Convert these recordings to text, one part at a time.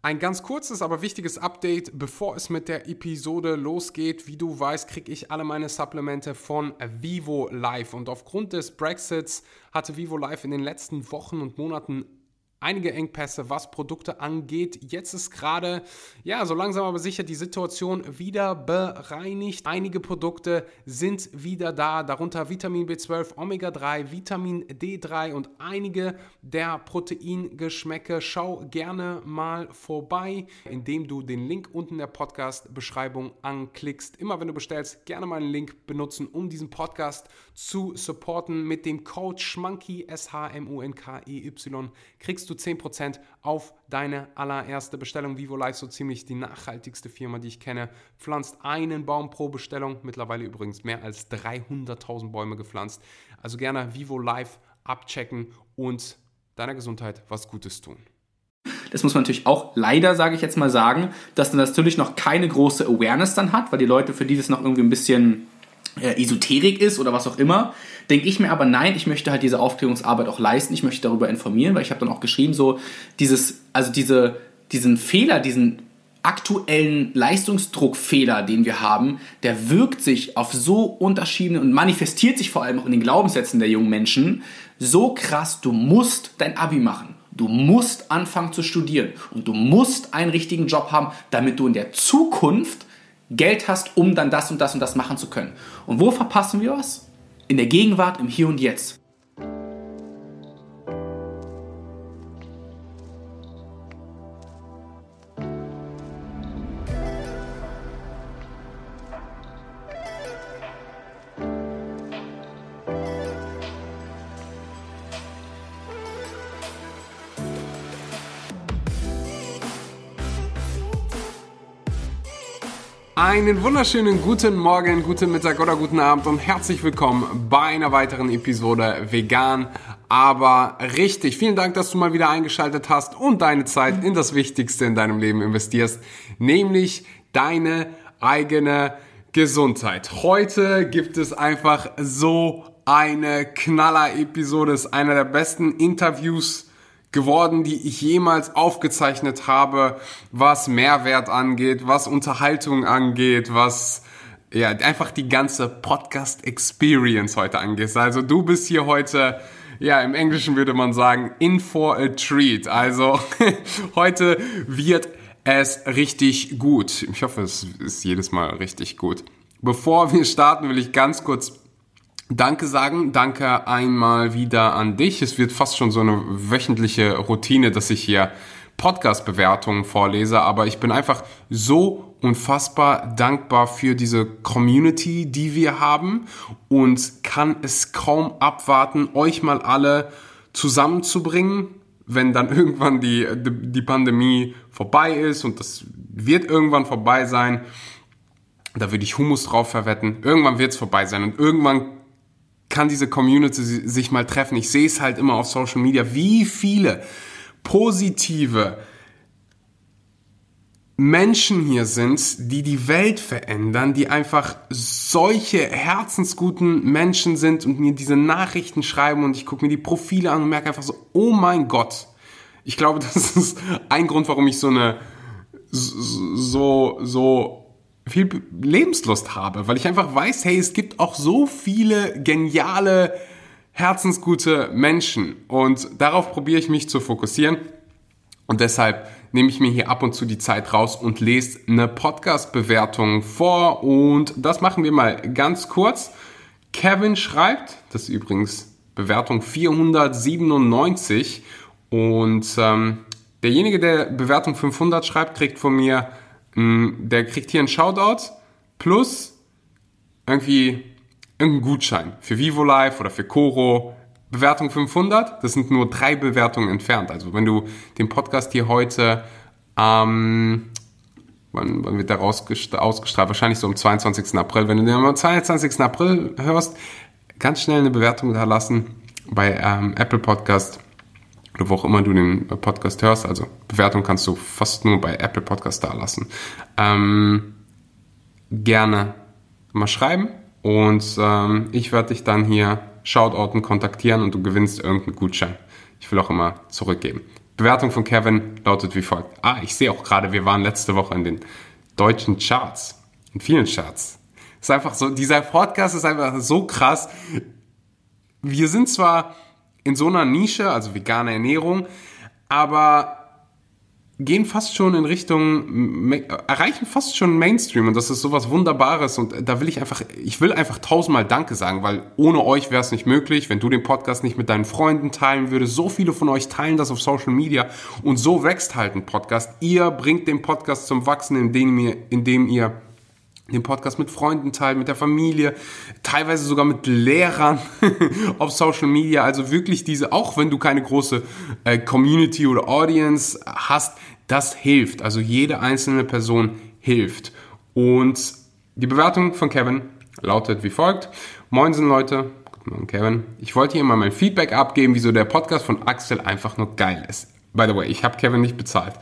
Ein ganz kurzes, aber wichtiges Update, bevor es mit der Episode losgeht. Wie du weißt, kriege ich alle meine Supplemente von Vivo Life. Und aufgrund des Brexits hatte Vivo Life in den letzten Wochen und Monaten einige Engpässe, was Produkte angeht. Jetzt ist gerade, ja, so langsam aber sicher die Situation wieder bereinigt. Einige Produkte sind wieder da, darunter Vitamin B12, Omega-3, Vitamin D3 und einige der Proteingeschmäcke. Schau gerne mal vorbei, indem du den Link unten in der Podcast-Beschreibung anklickst. Immer wenn du bestellst, gerne meinen Link benutzen, um diesen Podcast zu supporten. Mit dem Code SCHMUNKY, S-H-M-U-N-K-E-Y, kriegst du 10% auf deine allererste Bestellung. Vivo Life, so ziemlich die nachhaltigste Firma, die ich kenne, pflanzt einen Baum pro Bestellung. Mittlerweile übrigens mehr als 300.000 Bäume gepflanzt. Also gerne Vivo Life abchecken und deiner Gesundheit was Gutes tun. Das muss man natürlich auch leider, sage ich jetzt mal, sagen, dass dann natürlich noch keine große Awareness dann hat, weil die Leute für dieses noch irgendwie ein bisschen äh, Esoterik ist oder was auch immer, denke ich mir aber, nein, ich möchte halt diese Aufklärungsarbeit auch leisten, ich möchte darüber informieren, weil ich habe dann auch geschrieben, so dieses, also diese, diesen Fehler, diesen aktuellen Leistungsdruckfehler, den wir haben, der wirkt sich auf so unterschiedliche und manifestiert sich vor allem auch in den Glaubenssätzen der jungen Menschen so krass, du musst dein Abi machen. Du musst anfangen zu studieren und du musst einen richtigen Job haben, damit du in der Zukunft Geld hast, um dann das und das und das machen zu können. Und wo verpassen wir was? In der Gegenwart, im Hier und Jetzt. Einen wunderschönen guten Morgen, guten Mittag oder guten Abend und herzlich willkommen bei einer weiteren Episode Vegan, aber richtig. Vielen Dank, dass du mal wieder eingeschaltet hast und deine Zeit in das Wichtigste in deinem Leben investierst, nämlich deine eigene Gesundheit. Heute gibt es einfach so eine Knaller-Episode. Ist einer der besten Interviews geworden, die ich jemals aufgezeichnet habe, was Mehrwert angeht, was Unterhaltung angeht, was ja einfach die ganze Podcast Experience heute angeht. Also du bist hier heute ja, im Englischen würde man sagen, in for a treat. Also heute wird es richtig gut. Ich hoffe, es ist jedes Mal richtig gut. Bevor wir starten, will ich ganz kurz Danke sagen. Danke einmal wieder an dich. Es wird fast schon so eine wöchentliche Routine, dass ich hier Podcast-Bewertungen vorlese, aber ich bin einfach so unfassbar dankbar für diese Community, die wir haben und kann es kaum abwarten, euch mal alle zusammenzubringen, wenn dann irgendwann die, die Pandemie vorbei ist und das wird irgendwann vorbei sein. Da würde ich Humus drauf verwetten. Irgendwann wird es vorbei sein und irgendwann kann diese Community sich mal treffen. Ich sehe es halt immer auf Social Media, wie viele positive Menschen hier sind, die die Welt verändern, die einfach solche herzensguten Menschen sind und mir diese Nachrichten schreiben und ich gucke mir die Profile an und merke einfach so, oh mein Gott. Ich glaube, das ist ein Grund, warum ich so eine so so viel Lebenslust habe, weil ich einfach weiß, hey, es gibt auch so viele geniale, herzensgute Menschen. Und darauf probiere ich mich zu fokussieren. Und deshalb nehme ich mir hier ab und zu die Zeit raus und lese eine Podcast-Bewertung vor. Und das machen wir mal ganz kurz. Kevin schreibt, das ist übrigens Bewertung 497 und ähm, derjenige, der Bewertung 500 schreibt, kriegt von mir der kriegt hier einen Shoutout plus irgendwie irgendeinen Gutschein für Vivo Live oder für Coro. Bewertung 500, das sind nur drei Bewertungen entfernt. Also wenn du den Podcast hier heute, ähm, wann, wann wird der ausgestrahlt? Wahrscheinlich so am 22. April. Wenn du den am 22. April hörst, ganz schnell eine Bewertung da lassen bei ähm, Apple Podcast oder wo auch immer du den Podcast hörst. Also Bewertung kannst du fast nur bei Apple Podcast da lassen. Ähm, gerne mal schreiben und ähm, ich werde dich dann hier shoutouten, kontaktieren und du gewinnst irgendeinen Gutschein. Ich will auch immer zurückgeben. Bewertung von Kevin lautet wie folgt. Ah, ich sehe auch gerade, wir waren letzte Woche in den deutschen Charts. In vielen Charts. Ist einfach so, dieser Podcast ist einfach so krass. Wir sind zwar in so einer Nische, also vegane Ernährung, aber gehen fast schon in Richtung, erreichen fast schon Mainstream und das ist sowas Wunderbares und da will ich einfach, ich will einfach tausendmal Danke sagen, weil ohne euch wäre es nicht möglich, wenn du den Podcast nicht mit deinen Freunden teilen würdest. So viele von euch teilen das auf Social Media und so wächst halt ein Podcast. Ihr bringt den Podcast zum Wachsen, indem ihr, indem ihr den Podcast mit Freunden teilt, mit der Familie, teilweise sogar mit Lehrern auf Social Media. Also wirklich diese, auch wenn du keine große äh, Community oder Audience hast, das hilft. Also jede einzelne Person hilft. Und die Bewertung von Kevin lautet wie folgt. Moinsen Leute, guten Morgen Kevin. Ich wollte hier mal mein Feedback abgeben, wieso der Podcast von Axel einfach nur geil ist. By the way, ich habe Kevin nicht bezahlt.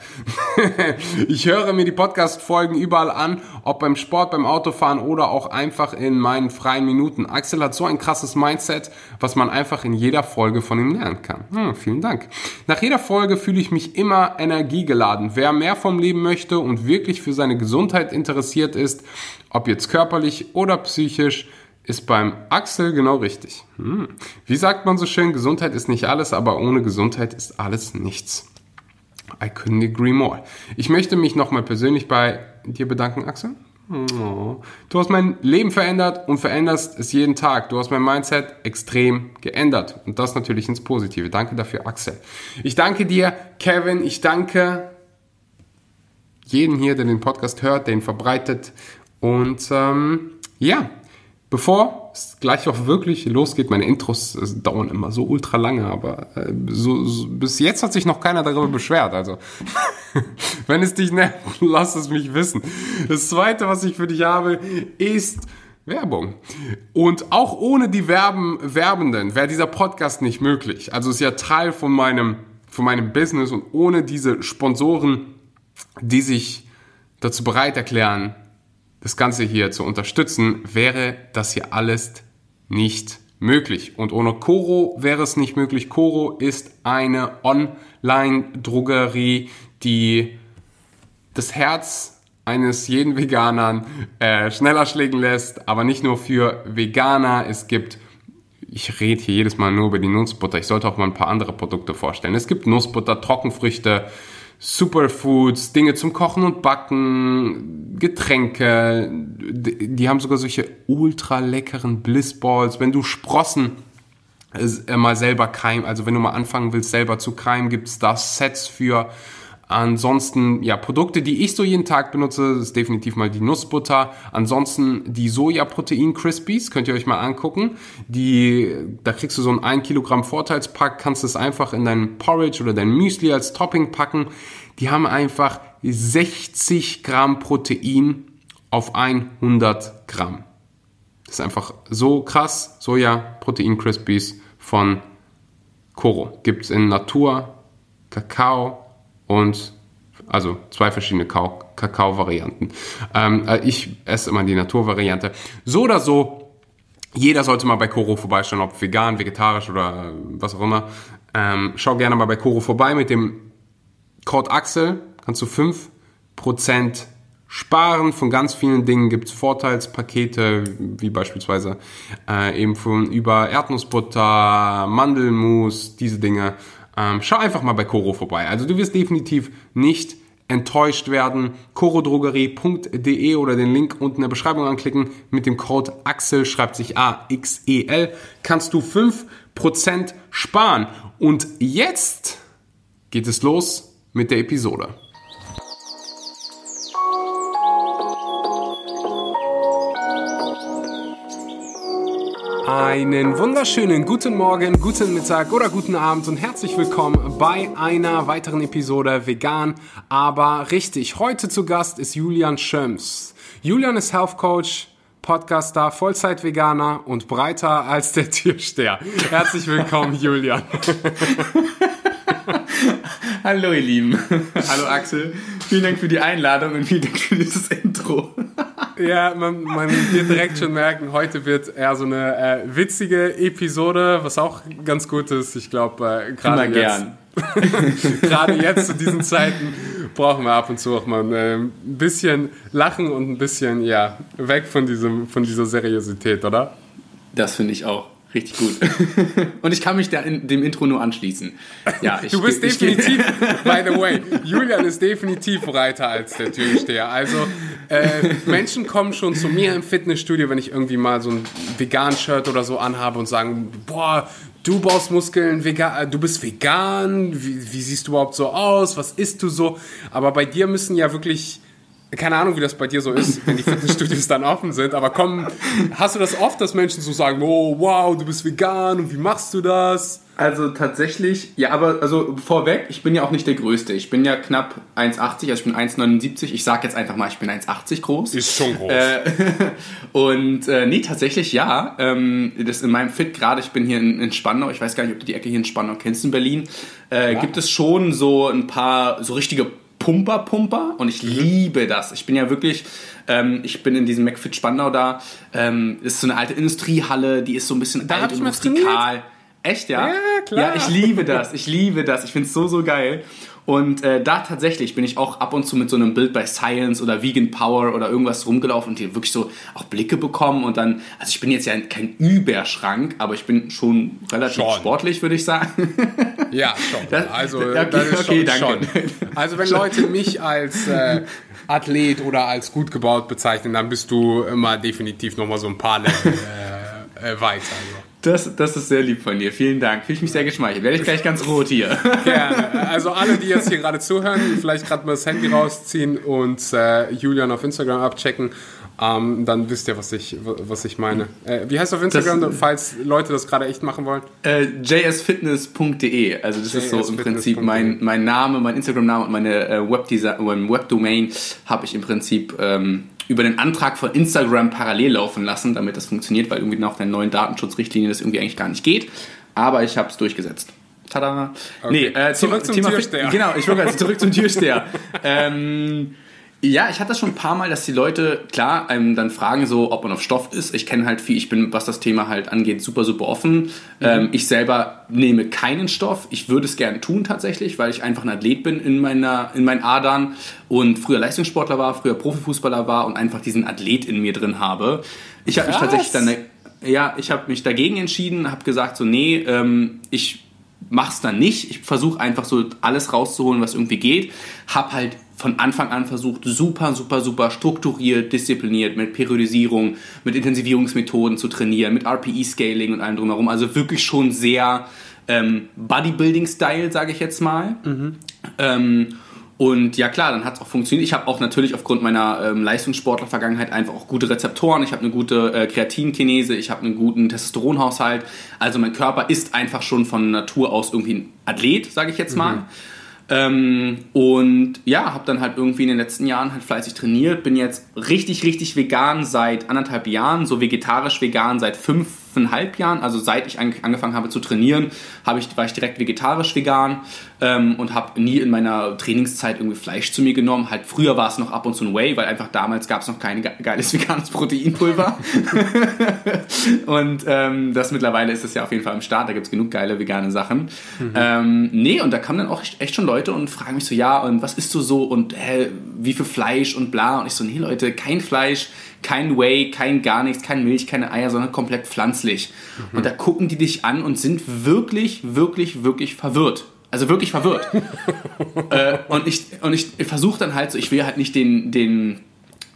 ich höre mir die Podcast-Folgen überall an, ob beim Sport, beim Autofahren oder auch einfach in meinen freien Minuten. Axel hat so ein krasses Mindset, was man einfach in jeder Folge von ihm lernen kann. Hm, vielen Dank. Nach jeder Folge fühle ich mich immer energiegeladen. Wer mehr vom Leben möchte und wirklich für seine Gesundheit interessiert ist, ob jetzt körperlich oder psychisch, ist beim Axel genau richtig. Hm. Wie sagt man so schön, Gesundheit ist nicht alles, aber ohne Gesundheit ist alles nichts. I couldn't agree more. Ich möchte mich nochmal persönlich bei dir bedanken, Axel. Oh. Du hast mein Leben verändert und veränderst es jeden Tag. Du hast mein Mindset extrem geändert. Und das natürlich ins Positive. Danke dafür, Axel. Ich danke dir, Kevin. Ich danke jeden hier, der den Podcast hört, den verbreitet. Und ähm, ja, Bevor es gleich auch wirklich losgeht, meine Intros dauern immer so ultra lange, aber äh, so, so, bis jetzt hat sich noch keiner darüber beschwert. Also, wenn es dich nervt, lass es mich wissen. Das zweite, was ich für dich habe, ist Werbung. Und auch ohne die Werben, Werbenden wäre dieser Podcast nicht möglich. Also ist ja Teil von meinem, von meinem Business und ohne diese Sponsoren, die sich dazu bereit erklären, das Ganze hier zu unterstützen, wäre das hier alles nicht möglich. Und ohne Coro wäre es nicht möglich. Coro ist eine Online-Drogerie, die das Herz eines jeden Veganern äh, schneller schlägen lässt, aber nicht nur für Veganer. Es gibt ich rede hier jedes Mal nur über die Nussbutter. Ich sollte auch mal ein paar andere Produkte vorstellen. Es gibt Nussbutter, Trockenfrüchte, Superfoods, Dinge zum Kochen und Backen, Getränke. Die haben sogar solche ultra leckeren Blissballs. Wenn du Sprossen äh, mal selber keim, also wenn du mal anfangen willst, selber zu keimen, gibt's da Sets für. Ansonsten, ja, Produkte, die ich so jeden Tag benutze, ist definitiv mal die Nussbutter. Ansonsten die Sojaprotein Crispies, könnt ihr euch mal angucken. Die, da kriegst du so ein 1 Kilogramm Vorteilspack, kannst es einfach in dein Porridge oder dein Müsli als Topping packen. Die haben einfach 60 Gramm Protein auf 100 Gramm. Das ist einfach so krass. Sojaprotein Crispies von Koro. Gibt's in Natur, Kakao, und also zwei verschiedene Kakao-Varianten. Ähm, äh, ich esse immer die Naturvariante. So oder so, jeder sollte mal bei Koro vorbeischauen, ob vegan, vegetarisch oder was auch immer. Ähm, schau gerne mal bei Koro vorbei. Mit dem Code Axel kannst du 5% sparen. Von ganz vielen Dingen gibt es Vorteilspakete, wie beispielsweise äh, eben von über Erdnussbutter, Mandelmus, diese Dinge. Ähm, schau einfach mal bei Coro vorbei. Also du wirst definitiv nicht enttäuscht werden. corodrogerie.de oder den Link unten in der Beschreibung anklicken. Mit dem Code AXEL, schreibt sich A-X-E-L, kannst du 5% sparen. Und jetzt geht es los mit der Episode. Einen wunderschönen guten Morgen, guten Mittag oder guten Abend und herzlich willkommen bei einer weiteren Episode Vegan, aber richtig. Heute zu Gast ist Julian Schöms. Julian ist Health Coach, Podcaster, Vollzeit-Veganer und breiter als der Türsteher. Herzlich willkommen, Julian. Hallo ihr Lieben. Hallo Axel. Vielen Dank für die Einladung und vielen Dank für dieses Intro. Ja, man, man wird direkt schon merken, heute wird eher so eine äh, witzige Episode, was auch ganz gut ist. Ich glaube, äh, gerade jetzt, gern. Gerade jetzt zu diesen Zeiten brauchen wir ab und zu auch mal äh, ein bisschen Lachen und ein bisschen, ja, weg von, diesem, von dieser Seriosität, oder? Das finde ich auch. Richtig gut. Und ich kann mich da in, dem Intro nur anschließen. Ja, ich, du bist ich, definitiv, by the way, Julian ist definitiv breiter als der Türsteher. Also äh, Menschen kommen schon zu mir im Fitnessstudio, wenn ich irgendwie mal so ein vegan-Shirt oder so anhabe und sagen, boah, du baust Muskeln, vegan, äh, du bist vegan, wie, wie siehst du überhaupt so aus, was isst du so? Aber bei dir müssen ja wirklich keine Ahnung, wie das bei dir so ist, wenn die Fitnessstudios dann offen sind, aber komm, hast du das oft, dass Menschen so sagen, oh wow, du bist vegan und wie machst du das? Also tatsächlich, ja, aber also vorweg, ich bin ja auch nicht der Größte. Ich bin ja knapp 1,80, also ich bin 1,79. Ich sag jetzt einfach mal, ich bin 1,80 groß. Ist schon groß. Äh, und äh, nee, tatsächlich ja. Ähm, das in meinem Fit gerade, ich bin hier in, in, Spandau, ich weiß gar nicht, ob du die Ecke hier in Spandau kennst in Berlin, äh, ja. gibt es schon so ein paar so richtige Pumper Pumper und ich mhm. liebe das. Ich bin ja wirklich, ähm, ich bin in diesem McFit Spandau da. Ähm, ist so eine alte Industriehalle, die ist so ein bisschen da alt und rustikal. Echt, ja? Ja, klar. Ja, ich liebe das. Ich liebe das. Ich finde es so, so geil. Und äh, da tatsächlich bin ich auch ab und zu mit so einem Bild bei Science oder Vegan Power oder irgendwas rumgelaufen und hier wirklich so auch Blicke bekommen und dann, also ich bin jetzt ja kein Überschrank, aber ich bin schon relativ schon. sportlich, würde ich sagen. Ja, schon. Das, also okay, okay, schon, danke. Schon. Also wenn Leute mich als äh, Athlet oder als gut gebaut bezeichnen, dann bist du immer definitiv nochmal so ein paar Level äh, äh, weiter. Also. Das, das ist sehr lieb von dir. Vielen Dank. Fühle ich mich sehr geschmeichelt. Werde ich gleich ganz rot hier. Gerne. Also alle, die jetzt hier gerade zuhören, vielleicht gerade mal das Handy rausziehen und äh, Julian auf Instagram abchecken. Ähm, dann wisst ihr, was ich, was ich meine. Äh, wie heißt auf Instagram, das, falls Leute das gerade echt machen wollen? Äh, jsfitness.de. Also das ist so im Prinzip mein, mein Name, mein Instagram-Name und meine äh, Webdomain habe ich im Prinzip ähm, über den Antrag von Instagram parallel laufen lassen, damit das funktioniert, weil irgendwie nach der neuen Datenschutzrichtlinie das irgendwie eigentlich gar nicht geht. Aber ich habe es durchgesetzt. Tada! Okay. Nee, äh, zurück zum Thema Türsteher. Genau, ich wollte also zurück zum Türsteher. ähm, ja, ich hatte das schon ein paar Mal, dass die Leute, klar, einem dann fragen so, ob man auf Stoff ist. Ich kenne halt viel, ich bin, was das Thema halt angeht, super, super offen. Mhm. Ähm, ich selber nehme keinen Stoff. Ich würde es gerne tun tatsächlich, weil ich einfach ein Athlet bin in, meiner, in meinen Adern und früher Leistungssportler war, früher Profifußballer war und einfach diesen Athlet in mir drin habe. Ich habe mich tatsächlich dann, ja, ich habe mich dagegen entschieden, habe gesagt so, nee, ähm, ich mach's dann nicht. Ich versuche einfach so alles rauszuholen, was irgendwie geht. Hab halt von Anfang an versucht, super, super, super strukturiert, diszipliniert, mit Periodisierung, mit Intensivierungsmethoden zu trainieren, mit RPE-Scaling und allem drumherum. Also wirklich schon sehr ähm, Bodybuilding-Style, sage ich jetzt mal. Mhm. Ähm, und ja klar, dann hat es auch funktioniert. Ich habe auch natürlich aufgrund meiner ähm, Leistungssportler-Vergangenheit einfach auch gute Rezeptoren. Ich habe eine gute äh, Kreatinkinese, ich habe einen guten Testosteronhaushalt. Also mein Körper ist einfach schon von Natur aus irgendwie ein Athlet, sage ich jetzt mal. Mhm. Ähm, und ja, habe dann halt irgendwie in den letzten Jahren halt fleißig trainiert. Bin jetzt richtig, richtig vegan seit anderthalb Jahren, so vegetarisch vegan seit fünf fünfeinhalb Jahren, also seit ich angefangen habe zu trainieren, habe ich, war ich direkt vegetarisch vegan ähm, und habe nie in meiner Trainingszeit irgendwie Fleisch zu mir genommen. Halt früher war es noch ab und zu ein Whey, weil einfach damals gab es noch kein geiles veganes Proteinpulver. und ähm, das mittlerweile ist es ja auf jeden Fall am Start, da gibt es genug geile vegane Sachen. Mhm. Ähm, nee, und da kamen dann auch echt schon Leute und fragen mich so, ja, und was isst du so und hä, wie viel Fleisch und bla. Und ich so, nee Leute, kein Fleisch kein Whey, kein gar nichts, kein Milch, keine Eier, sondern komplett pflanzlich. Mhm. Und da gucken die dich an und sind wirklich, wirklich, wirklich verwirrt. Also wirklich verwirrt. äh, und ich, und ich versuche dann halt so, ich will halt nicht den, den,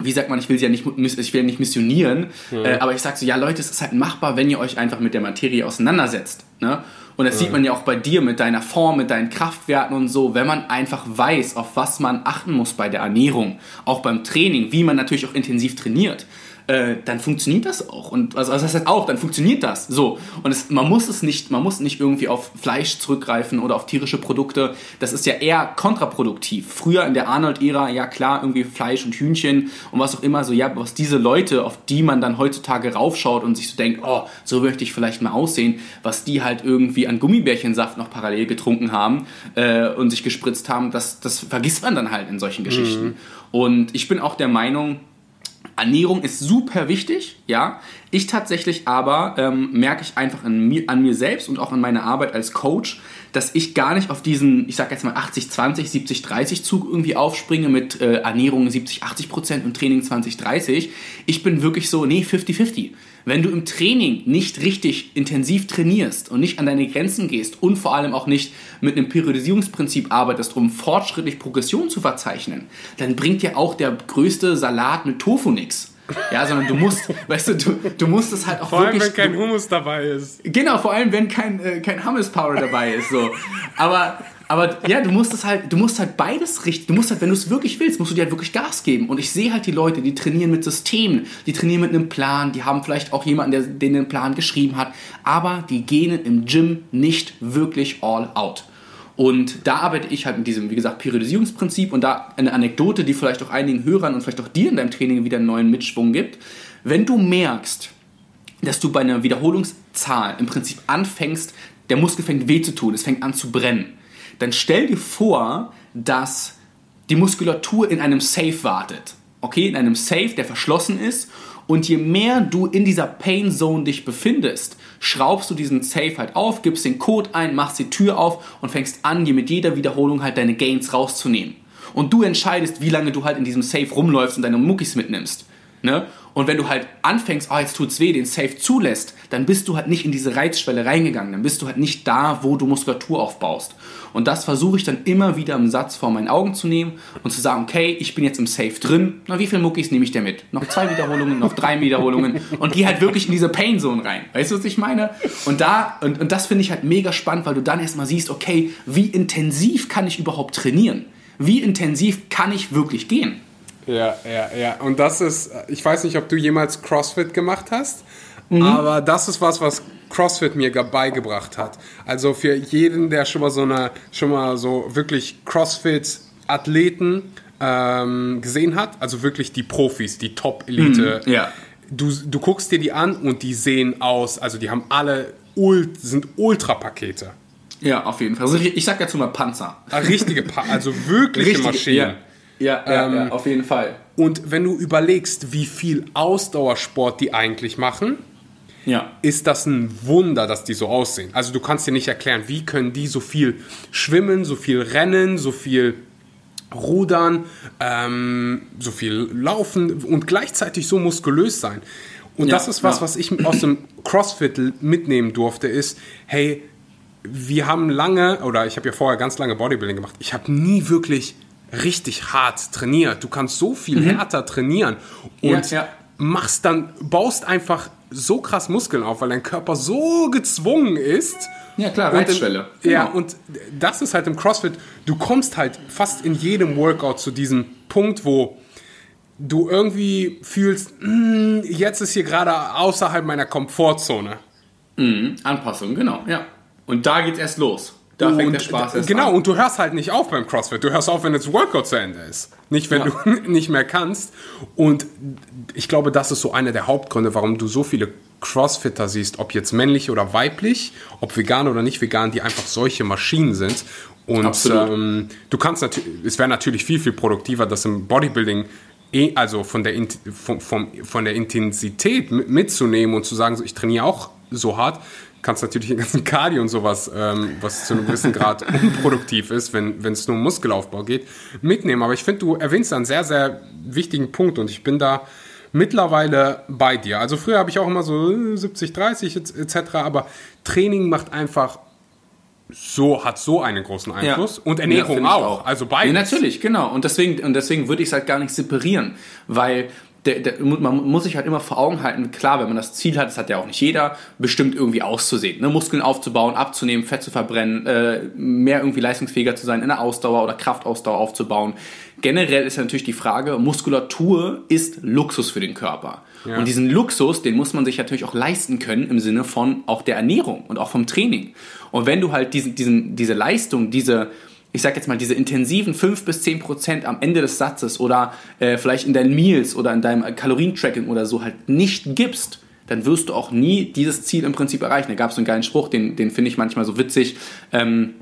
wie sagt man, ich will sie ja nicht, ich will ja nicht missionieren, mhm. äh, aber ich sage so, ja Leute, es ist halt machbar, wenn ihr euch einfach mit der Materie auseinandersetzt. Ne? Und das ja. sieht man ja auch bei dir mit deiner Form, mit deinen Kraftwerten und so, wenn man einfach weiß, auf was man achten muss bei der Ernährung, auch beim Training, wie man natürlich auch intensiv trainiert äh, dann funktioniert das auch. Und also, also das heißt auch, dann funktioniert das. So. Und es, man muss es nicht, man muss nicht irgendwie auf Fleisch zurückgreifen oder auf tierische Produkte. Das ist ja eher kontraproduktiv. Früher in der Arnold-Ära, ja klar, irgendwie Fleisch und Hühnchen und was auch immer, so ja, was diese Leute, auf die man dann heutzutage raufschaut und sich so denkt, oh, so möchte ich vielleicht mal aussehen, was die halt irgendwie an Gummibärchensaft noch parallel getrunken haben äh, und sich gespritzt haben, das, das vergisst man dann halt in solchen Geschichten. Mhm. Und ich bin auch der Meinung, Ernährung ist super wichtig, ja. Ich tatsächlich aber ähm, merke ich einfach mir, an mir selbst und auch in meiner Arbeit als Coach, dass ich gar nicht auf diesen, ich sag jetzt mal 80-20, 70-30 Zug irgendwie aufspringe mit äh, Ernährung 70-80 Prozent und Training 20-30. Ich bin wirklich so, nee, 50-50. Wenn du im Training nicht richtig intensiv trainierst und nicht an deine Grenzen gehst und vor allem auch nicht mit einem Periodisierungsprinzip arbeitest, um fortschrittlich Progression zu verzeichnen, dann bringt dir auch der größte Salat mit Tofu nichts. Ja, sondern du musst, weißt du, du, du musst es halt auch vor wirklich... Vor allem, wenn kein Hummus dabei ist. Genau, vor allem, wenn kein, äh, kein Hummus-Powder dabei ist, so. Aber, aber ja, du musst es halt, du musst halt beides richten. Du musst halt, wenn du es wirklich willst, musst du dir halt wirklich Gas geben. Und ich sehe halt die Leute, die trainieren mit Systemen, die trainieren mit einem Plan, die haben vielleicht auch jemanden, der den den Plan geschrieben hat, aber die gehen im Gym nicht wirklich all out. Und da arbeite ich halt mit diesem, wie gesagt, Periodisierungsprinzip und da eine Anekdote, die vielleicht auch einigen Hörern und vielleicht auch dir in deinem Training wieder einen neuen Mitschwung gibt. Wenn du merkst, dass du bei einer Wiederholungszahl im Prinzip anfängst, der Muskel fängt weh zu tun, es fängt an zu brennen, dann stell dir vor, dass die Muskulatur in einem Safe wartet. Okay, in einem Safe, der verschlossen ist. Und je mehr du in dieser Pain Zone dich befindest, schraubst du diesen Safe halt auf, gibst den Code ein, machst die Tür auf und fängst an, dir mit jeder Wiederholung halt deine Gains rauszunehmen. Und du entscheidest, wie lange du halt in diesem Safe rumläufst und deine Muckis mitnimmst. Ne? Und wenn du halt anfängst, oh, jetzt tut's weh, den Safe zulässt, dann bist du halt nicht in diese Reizschwelle reingegangen. Dann bist du halt nicht da, wo du Muskulatur aufbaust. Und das versuche ich dann immer wieder im Satz vor meinen Augen zu nehmen und zu sagen, okay, ich bin jetzt im Safe drin. Na, wie viele Muckis nehme ich denn mit? Noch zwei Wiederholungen, noch drei Wiederholungen und gehe halt wirklich in diese Pain Zone rein. Weißt du, was ich meine? Und da, und, und das finde ich halt mega spannend, weil du dann erstmal siehst, okay, wie intensiv kann ich überhaupt trainieren? Wie intensiv kann ich wirklich gehen? Ja, ja, ja. Und das ist, ich weiß nicht, ob du jemals CrossFit gemacht hast, mhm. aber das ist was, was CrossFit mir beigebracht hat. Also für jeden, der schon mal so eine, schon mal so wirklich CrossFit-Athleten ähm, gesehen hat, also wirklich die Profis, die Top-Elite. Mhm, ja. Du, du guckst dir die an und die sehen aus, also die haben alle, ult, sind Ultra-Pakete. Ja, auf jeden Fall. Also ich sag dazu mal Panzer. Ah, richtige, pa also wirkliche Richtige, Maschinen. Ja. Ja, ja, ähm, ja, auf jeden Fall. Und wenn du überlegst, wie viel Ausdauersport die eigentlich machen, ja. ist das ein Wunder, dass die so aussehen. Also du kannst dir nicht erklären, wie können die so viel schwimmen, so viel rennen, so viel rudern, ähm, so viel laufen und gleichzeitig so muskulös sein. Und ja, das ist was, ja. was ich aus dem CrossFit mitnehmen durfte, ist, hey, wir haben lange, oder ich habe ja vorher ganz lange Bodybuilding gemacht, ich habe nie wirklich richtig hart trainiert. Du kannst so viel mhm. härter trainieren und ja, ja. machst dann, baust einfach so krass Muskeln auf, weil dein Körper so gezwungen ist. Ja, klar, Reizschwelle. Genau. Ja, und das ist halt im CrossFit, du kommst halt fast in jedem Workout zu diesem Punkt, wo du irgendwie fühlst, mm, jetzt ist hier gerade außerhalb meiner Komfortzone. Mhm, Anpassung, genau, ja. Und da geht's erst los. Da fängt der Spaß erst Genau, an. und du hörst halt nicht auf beim CrossFit. Du hörst auf, wenn das Workout zu Ende ist. Nicht, wenn ja. du nicht mehr kannst. Und ich glaube, das ist so einer der Hauptgründe, warum du so viele Crossfitter siehst, ob jetzt männlich oder weiblich, ob vegan oder nicht vegan, die einfach solche Maschinen sind. Und ähm, du kannst natürlich, es wäre natürlich viel, viel produktiver, das im Bodybuilding eh, also von der, von, von, von der Intensität mitzunehmen und zu sagen, so, ich trainiere auch so hart, kannst natürlich den ganzen Cardio und sowas, ähm, was zu einem gewissen Grad unproduktiv ist, wenn es nur um Muskelaufbau geht, mitnehmen. Aber ich finde, du erwähnst einen sehr, sehr wichtigen Punkt und ich bin da mittlerweile bei dir. Also früher habe ich auch immer so 70, 30 etc., aber Training macht einfach so hat so einen großen Einfluss ja. und Ernährung ja, auch. auch. Also beides. Ja, natürlich, genau. Und deswegen und deswegen würde ich es halt gar nicht separieren, weil der, der, man muss sich halt immer vor Augen halten, klar, wenn man das Ziel hat, das hat ja auch nicht jeder, bestimmt irgendwie auszusehen. Ne? Muskeln aufzubauen, abzunehmen, Fett zu verbrennen, äh, mehr irgendwie leistungsfähiger zu sein, in der Ausdauer oder Kraftausdauer aufzubauen. Generell ist ja natürlich die Frage, Muskulatur ist Luxus für den Körper. Ja. Und diesen Luxus, den muss man sich natürlich auch leisten können im Sinne von auch der Ernährung und auch vom Training. Und wenn du halt diesen, diesen, diese Leistung, diese, ich sag jetzt mal, diese intensiven 5 bis 10 Prozent am Ende des Satzes oder äh, vielleicht in deinen Meals oder in deinem Kalorientracking oder so halt nicht gibst, dann wirst du auch nie dieses Ziel im Prinzip erreichen. Da gab es so einen geilen Spruch, den, den finde ich manchmal so witzig. Ähm,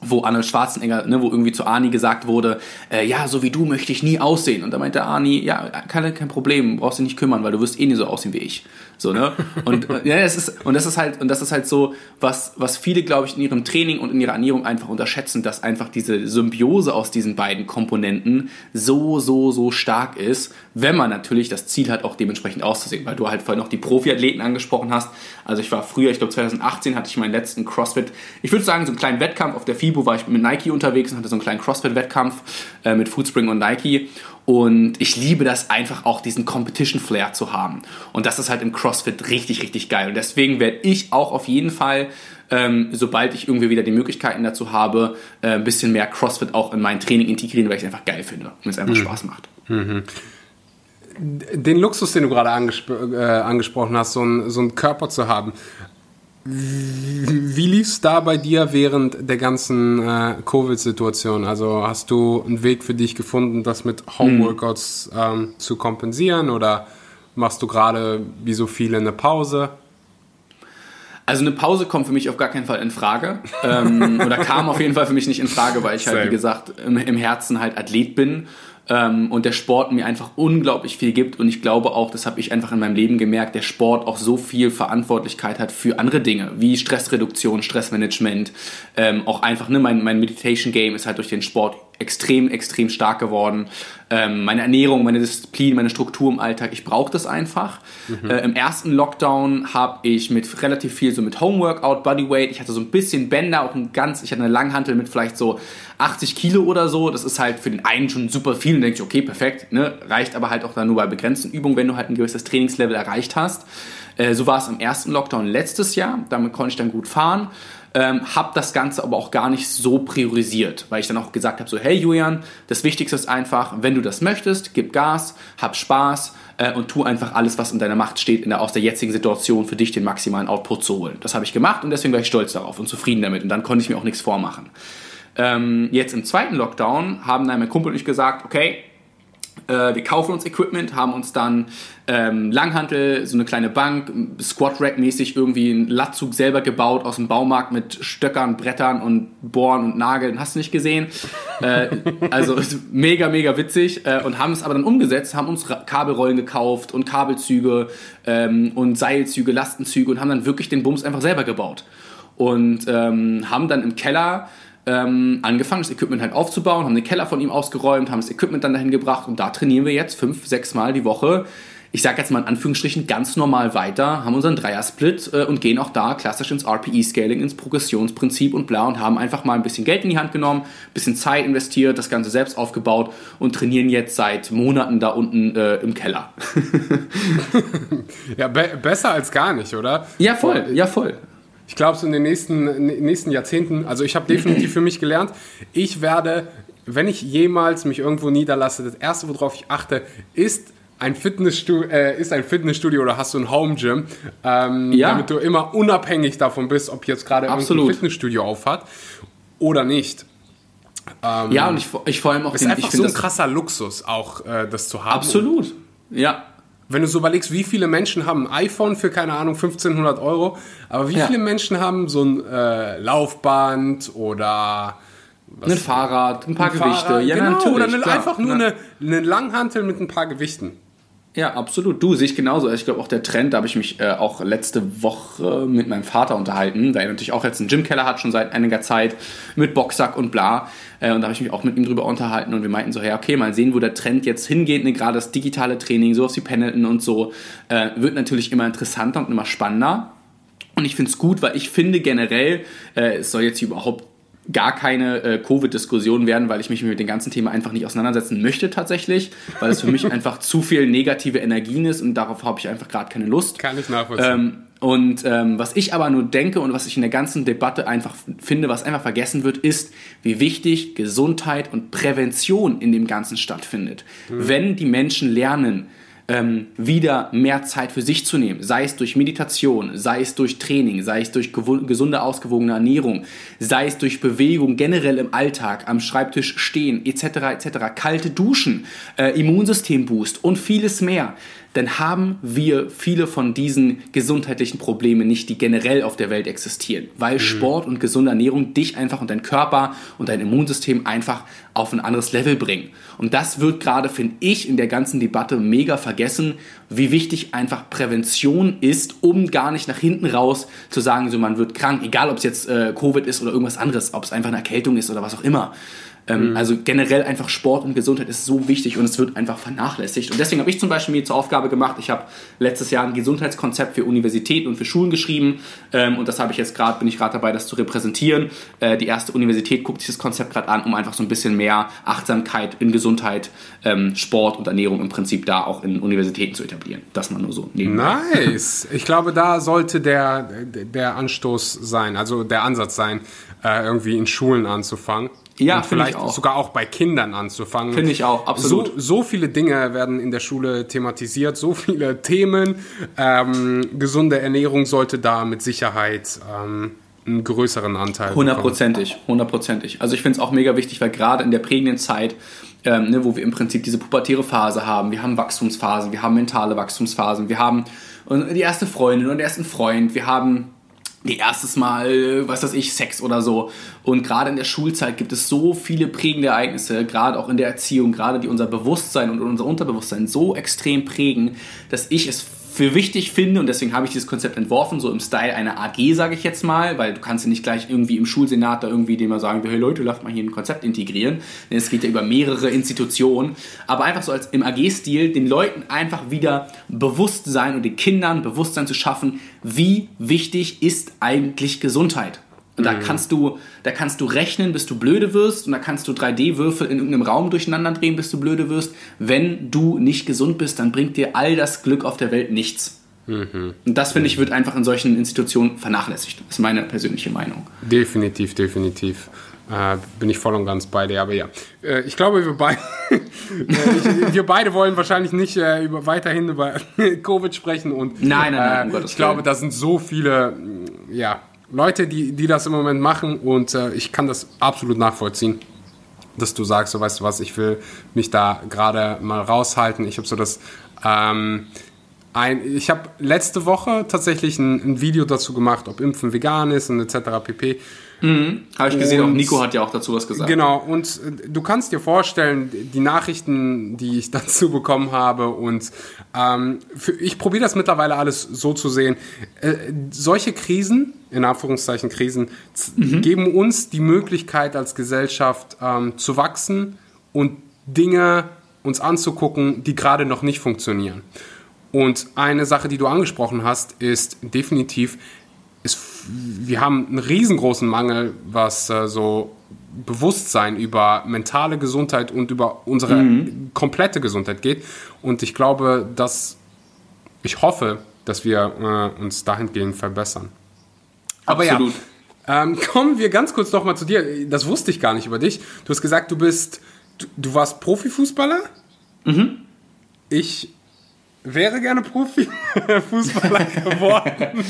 wo Arnold Schwarzenegger, ne, wo irgendwie zu Arnie gesagt wurde, äh, ja, so wie du möchte ich nie aussehen. Und da meinte Arnie, ja, kein, kein Problem, brauchst dich nicht kümmern, weil du wirst eh nie so aussehen wie ich. So, ne? Und, äh, ja, es ist, und das ist halt, und das ist halt so, was, was viele, glaube ich, in ihrem Training und in ihrer Ernährung einfach unterschätzen, dass einfach diese Symbiose aus diesen beiden Komponenten so, so, so stark ist, wenn man natürlich das Ziel hat, auch dementsprechend auszusehen, weil du halt vorhin noch die Profiathleten angesprochen hast. Also ich war früher, ich glaube 2018 hatte ich meinen letzten CrossFit, ich würde sagen, so einen kleinen Wettkampf auf der FIBO war ich mit Nike unterwegs und hatte so einen kleinen CrossFit-Wettkampf äh, mit Foodspring und Nike. Und ich liebe das einfach auch, diesen Competition-Flair zu haben. Und das ist halt im CrossFit richtig, richtig geil. Und deswegen werde ich auch auf jeden Fall, ähm, sobald ich irgendwie wieder die Möglichkeiten dazu habe, äh, ein bisschen mehr CrossFit auch in mein Training integrieren, weil ich es einfach geil finde und es einfach mhm. Spaß macht. Mhm. Den Luxus, den du gerade angespro äh, angesprochen hast, so, ein, so einen Körper zu haben, wie lief es da bei dir während der ganzen äh, Covid-Situation? Also hast du einen Weg für dich gefunden, das mit Homeworkouts ähm, zu kompensieren oder machst du gerade wie so viele eine Pause? Also eine Pause kommt für mich auf gar keinen Fall in Frage. Ähm, oder kam auf jeden Fall für mich nicht in Frage, weil ich halt, Same. wie gesagt, im, im Herzen halt Athlet bin ähm, und der Sport mir einfach unglaublich viel gibt. Und ich glaube auch, das habe ich einfach in meinem Leben gemerkt, der Sport auch so viel Verantwortlichkeit hat für andere Dinge, wie Stressreduktion, Stressmanagement. Ähm, auch einfach, ne, mein, mein Meditation Game ist halt durch den Sport extrem, extrem stark geworden. Ähm, meine Ernährung, meine Disziplin, meine Struktur im Alltag, ich brauche das einfach. Mhm. Äh, Im ersten Lockdown habe ich mit relativ viel so mit Homeworkout, Bodyweight, ich hatte so ein bisschen Bänder, auch ein ganz, ich hatte eine Langhantel mit vielleicht so 80 Kilo oder so. Das ist halt für den einen schon super viel und denke ich, okay, perfekt, ne? reicht aber halt auch dann nur bei begrenzten Übungen, wenn du halt ein gewisses Trainingslevel erreicht hast. Äh, so war es im ersten Lockdown letztes Jahr, damit konnte ich dann gut fahren. Ähm, habe das Ganze aber auch gar nicht so priorisiert, weil ich dann auch gesagt habe, so hey Julian, das Wichtigste ist einfach, wenn du das möchtest, gib Gas, hab Spaß äh, und tu einfach alles, was in deiner Macht steht, in der, aus der jetzigen Situation für dich den maximalen Output zu holen. Das habe ich gemacht und deswegen war ich stolz darauf und zufrieden damit und dann konnte ich mir auch nichts vormachen. Ähm, jetzt im zweiten Lockdown haben dann mein Kumpel und ich gesagt, okay, äh, wir kaufen uns Equipment, haben uns dann ähm, Langhantel, so eine kleine Bank, Squat-Rack-mäßig irgendwie einen Latzug selber gebaut aus dem Baumarkt mit Stöckern, Brettern und Bohren und Nageln. Hast du nicht gesehen? äh, also mega, mega witzig. Äh, und haben es aber dann umgesetzt, haben uns Kabelrollen gekauft und Kabelzüge ähm, und Seilzüge, Lastenzüge und haben dann wirklich den Bums einfach selber gebaut. Und ähm, haben dann im Keller ähm, angefangen, das Equipment halt aufzubauen, haben den Keller von ihm ausgeräumt, haben das Equipment dann dahin gebracht und da trainieren wir jetzt fünf, sechs Mal die Woche. Ich sage jetzt mal in Anführungsstrichen ganz normal weiter, haben unseren Dreier-Split äh, und gehen auch da klassisch ins RPE-Scaling, ins Progressionsprinzip und bla und haben einfach mal ein bisschen Geld in die Hand genommen, ein bisschen Zeit investiert, das Ganze selbst aufgebaut und trainieren jetzt seit Monaten da unten äh, im Keller. ja, be besser als gar nicht, oder? Ja, voll, ja, voll. Ich glaube, so in den nächsten, nächsten Jahrzehnten, also ich habe definitiv für mich gelernt, ich werde, wenn ich jemals mich irgendwo niederlasse, das Erste, worauf ich achte, ist ein Fitnessstudio, äh, ist ein Fitnessstudio oder hast du ein Home Gym, ähm, ja. damit du immer unabhängig davon bist, ob jetzt gerade ein Fitnessstudio aufhat oder nicht. Ähm, ja, und ich, ich vor allem auch... Es ist einfach so ein krasser Luxus, auch äh, das zu haben. Absolut, ja. Wenn du so überlegst, wie viele Menschen haben ein iPhone für, keine Ahnung, 1500 Euro, aber wie ja. viele Menschen haben so ein äh, Laufband oder was, ein Fahrrad, ein paar ein Gewichte, Fahrrad, ja, genau, natürlich, oder eine, einfach nur eine, eine Langhantel mit ein paar Gewichten. Ja, absolut. Du, sehe ich genauso. Ich glaube auch der Trend, da habe ich mich äh, auch letzte Woche mit meinem Vater unterhalten, da er natürlich auch jetzt einen Gymkeller hat, schon seit einiger Zeit, mit Boxsack und bla. Äh, und da habe ich mich auch mit ihm drüber unterhalten und wir meinten so, ja, okay, mal sehen, wo der Trend jetzt hingeht. Ne? Gerade das digitale Training, sowas wie Pendleton und so, äh, wird natürlich immer interessanter und immer spannender. Und ich finde es gut, weil ich finde generell, äh, es soll jetzt überhaupt gar keine äh, Covid-Diskussion werden, weil ich mich mit dem ganzen Thema einfach nicht auseinandersetzen möchte tatsächlich, weil es für mich einfach zu viel negative Energien ist und darauf habe ich einfach gerade keine Lust. Kann ich nachvollziehen. Ähm, und ähm, was ich aber nur denke und was ich in der ganzen Debatte einfach finde, was einfach vergessen wird, ist, wie wichtig Gesundheit und Prävention in dem Ganzen stattfindet. Mhm. Wenn die Menschen lernen, ähm, wieder mehr Zeit für sich zu nehmen, sei es durch Meditation, sei es durch Training, sei es durch gesunde, ausgewogene Ernährung, sei es durch Bewegung generell im Alltag, am Schreibtisch stehen, etc., etc., kalte Duschen, äh, Immunsystemboost und vieles mehr dann haben wir viele von diesen gesundheitlichen Problemen nicht, die generell auf der Welt existieren, weil mhm. Sport und gesunde Ernährung dich einfach und dein Körper und dein Immunsystem einfach auf ein anderes Level bringen. Und das wird gerade, finde ich, in der ganzen Debatte mega vergessen, wie wichtig einfach Prävention ist, um gar nicht nach hinten raus zu sagen, so man wird krank, egal ob es jetzt äh, Covid ist oder irgendwas anderes, ob es einfach eine Erkältung ist oder was auch immer. Ähm, mhm. Also generell einfach Sport und Gesundheit ist so wichtig und es wird einfach vernachlässigt. Und deswegen habe ich zum Beispiel mir zur Aufgabe gemacht, ich habe letztes Jahr ein Gesundheitskonzept für Universitäten und für Schulen geschrieben ähm, und das habe ich jetzt gerade, bin ich gerade dabei, das zu repräsentieren. Äh, die erste Universität guckt sich das Konzept gerade an, um einfach so ein bisschen mehr Achtsamkeit in Gesundheit, ähm, Sport und Ernährung im Prinzip da auch in Universitäten zu etablieren. Das mal nur so nebenbei. Nice. Ich glaube, da sollte der, der Anstoß sein, also der Ansatz sein, äh, irgendwie in Schulen anzufangen. Ja, vielleicht auch. sogar auch bei Kindern anzufangen. Finde ich auch, absolut. So, so viele Dinge werden in der Schule thematisiert, so viele Themen. Ähm, gesunde Ernährung sollte da mit Sicherheit ähm, einen größeren Anteil Hundertprozentig, hundertprozentig. Also ich finde es auch mega wichtig, weil gerade in der prägenden Zeit, ähm, ne, wo wir im Prinzip diese pubertäre Phase haben, wir haben Wachstumsphasen, wir haben mentale Wachstumsphasen, wir haben die erste Freundin und den ersten Freund, wir haben ihr erstes Mal, was weiß ich, Sex oder so. Und gerade in der Schulzeit gibt es so viele prägende Ereignisse, gerade auch in der Erziehung, gerade die unser Bewusstsein und unser Unterbewusstsein so extrem prägen, dass ich es für wichtig finde und deswegen habe ich dieses Konzept entworfen, so im Style einer AG, sage ich jetzt mal, weil du kannst ja nicht gleich irgendwie im Schulsenat da irgendwie dem mal sagen, hey Leute, lasst mal hier ein Konzept integrieren, denn es geht ja über mehrere Institutionen, aber einfach so als im AG-Stil den Leuten einfach wieder Bewusstsein und den Kindern Bewusstsein zu schaffen, wie wichtig ist eigentlich Gesundheit. Und da mhm. kannst du, da kannst du rechnen, bis du blöde wirst, und da kannst du 3D-Würfel in irgendeinem Raum durcheinander drehen, bis du blöde wirst. Wenn du nicht gesund bist, dann bringt dir all das Glück auf der Welt nichts. Mhm. Und das, finde ich, wird einfach in solchen Institutionen vernachlässigt. Das ist meine persönliche Meinung. Definitiv, definitiv. Äh, bin ich voll und ganz bei dir. Aber ja, äh, ich glaube, wir, beid äh, ich, wir beide wollen wahrscheinlich nicht äh, über, weiterhin über Covid sprechen. Und, nein, nein, nein. Um äh, Gottes ich glaube, da sind so viele ja, Leute, die, die das im Moment machen und äh, ich kann das absolut nachvollziehen, dass du sagst, so weißt du was, ich will mich da gerade mal raushalten. Ich habe so das, ähm, ein, ich habe letzte Woche tatsächlich ein, ein, Video dazu gemacht, ob Impfen vegan ist und etc. pp. Mhm, Habe ich gesehen, und, auch Nico hat ja auch dazu was gesagt. Genau, und äh, du kannst dir vorstellen, die Nachrichten, die ich dazu bekommen habe, und ähm, für, ich probiere das mittlerweile alles so zu sehen. Äh, solche Krisen, in Anführungszeichen Krisen, mhm. geben uns die Möglichkeit als Gesellschaft ähm, zu wachsen und Dinge uns anzugucken, die gerade noch nicht funktionieren. Und eine Sache, die du angesprochen hast, ist definitiv, wir haben einen riesengroßen Mangel, was äh, so Bewusstsein über mentale Gesundheit und über unsere mhm. komplette Gesundheit geht. Und ich glaube, dass ich hoffe, dass wir äh, uns dahingehend verbessern. Aber Absolut. ja, ähm, kommen wir ganz kurz noch mal zu dir. Das wusste ich gar nicht über dich. Du hast gesagt, du bist, du, du warst Profifußballer. Mhm. Ich wäre gerne Profifußballer geworden.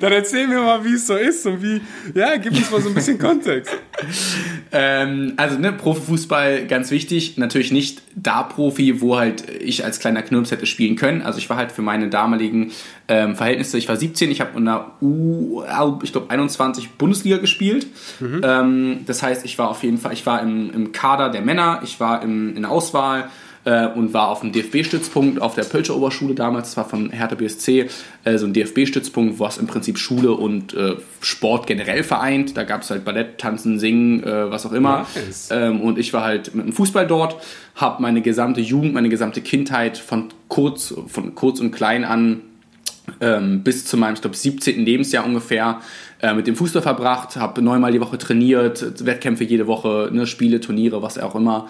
Dann erzähl mir mal, wie es so ist und wie, ja, gib uns mal so ein bisschen Kontext. ähm, also, ne, Profifußball, ganz wichtig. Natürlich nicht da Profi, wo halt ich als kleiner Knirps hätte spielen können. Also, ich war halt für meine damaligen ähm, Verhältnisse, ich war 17, ich habe in der U, ich glaube, 21 Bundesliga gespielt. Mhm. Ähm, das heißt, ich war auf jeden Fall, ich war im, im Kader der Männer, ich war im, in der Auswahl äh, und war auf dem DFB-Stützpunkt auf der Pölscher Oberschule damals, das war von Hertha BSC, äh, so ein DFB-Stützpunkt, was im Prinzip Schule und äh, Sport generell vereint. Da gab es halt Ballett, Tanzen, Singen, äh, was auch immer. Nice. Ähm, und ich war halt mit dem Fußball dort, habe meine gesamte Jugend, meine gesamte Kindheit von kurz, von kurz und klein an ähm, bis zu meinem, ich glaube, 17. Lebensjahr ungefähr äh, mit dem Fußball verbracht, habe neunmal die Woche trainiert, Wettkämpfe jede Woche, ne, Spiele, Turniere, was auch immer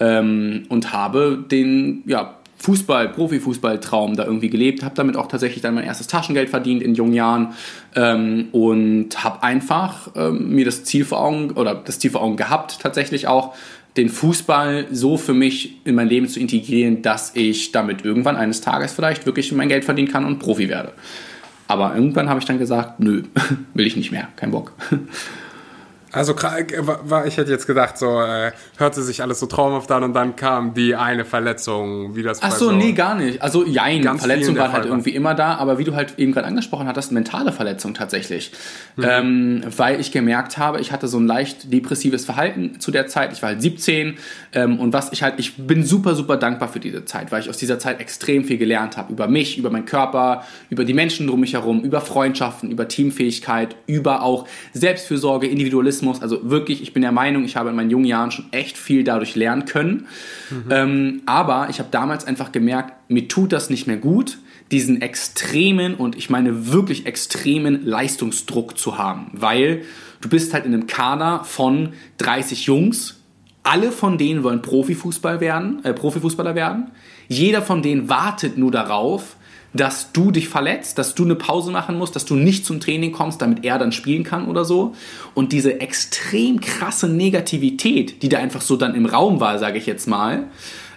ähm, und habe den ja, Fußball, Profifußballtraum da irgendwie gelebt, habe damit auch tatsächlich dann mein erstes Taschengeld verdient in jungen Jahren ähm, und habe einfach ähm, mir das Ziel vor Augen oder das Ziel vor Augen gehabt, tatsächlich auch den Fußball so für mich in mein Leben zu integrieren, dass ich damit irgendwann eines Tages vielleicht wirklich mein Geld verdienen kann und Profi werde. Aber irgendwann habe ich dann gesagt, nö, will ich nicht mehr, kein Bock. Also war, ich hätte jetzt gedacht, so äh, hörte sich alles so traumhaft an und dann kam die eine Verletzung, wie das Ach so, so nee, gar nicht. Also jein, Verletzungen waren halt irgendwie immer da, aber wie du halt eben gerade angesprochen hattest, mentale Verletzung tatsächlich. Mhm. Ähm, weil ich gemerkt habe, ich hatte so ein leicht depressives Verhalten zu der Zeit. Ich war halt 17 ähm, und was ich halt, ich bin super, super dankbar für diese Zeit, weil ich aus dieser Zeit extrem viel gelernt habe über mich, über meinen Körper, über die Menschen um mich herum, über Freundschaften, über Teamfähigkeit, über auch Selbstfürsorge, Individualismus Journalismus. Also wirklich, ich bin der Meinung, ich habe in meinen jungen Jahren schon echt viel dadurch lernen können. Mhm. Ähm, aber ich habe damals einfach gemerkt, mir tut das nicht mehr gut, diesen extremen und ich meine wirklich extremen Leistungsdruck zu haben. Weil du bist halt in einem Kader von 30 Jungs. Alle von denen wollen Profifußball werden, äh, Profifußballer werden. Jeder von denen wartet nur darauf, dass du dich verletzt, dass du eine Pause machen musst, dass du nicht zum Training kommst, damit er dann spielen kann oder so. Und diese extrem krasse Negativität, die da einfach so dann im Raum war, sage ich jetzt mal,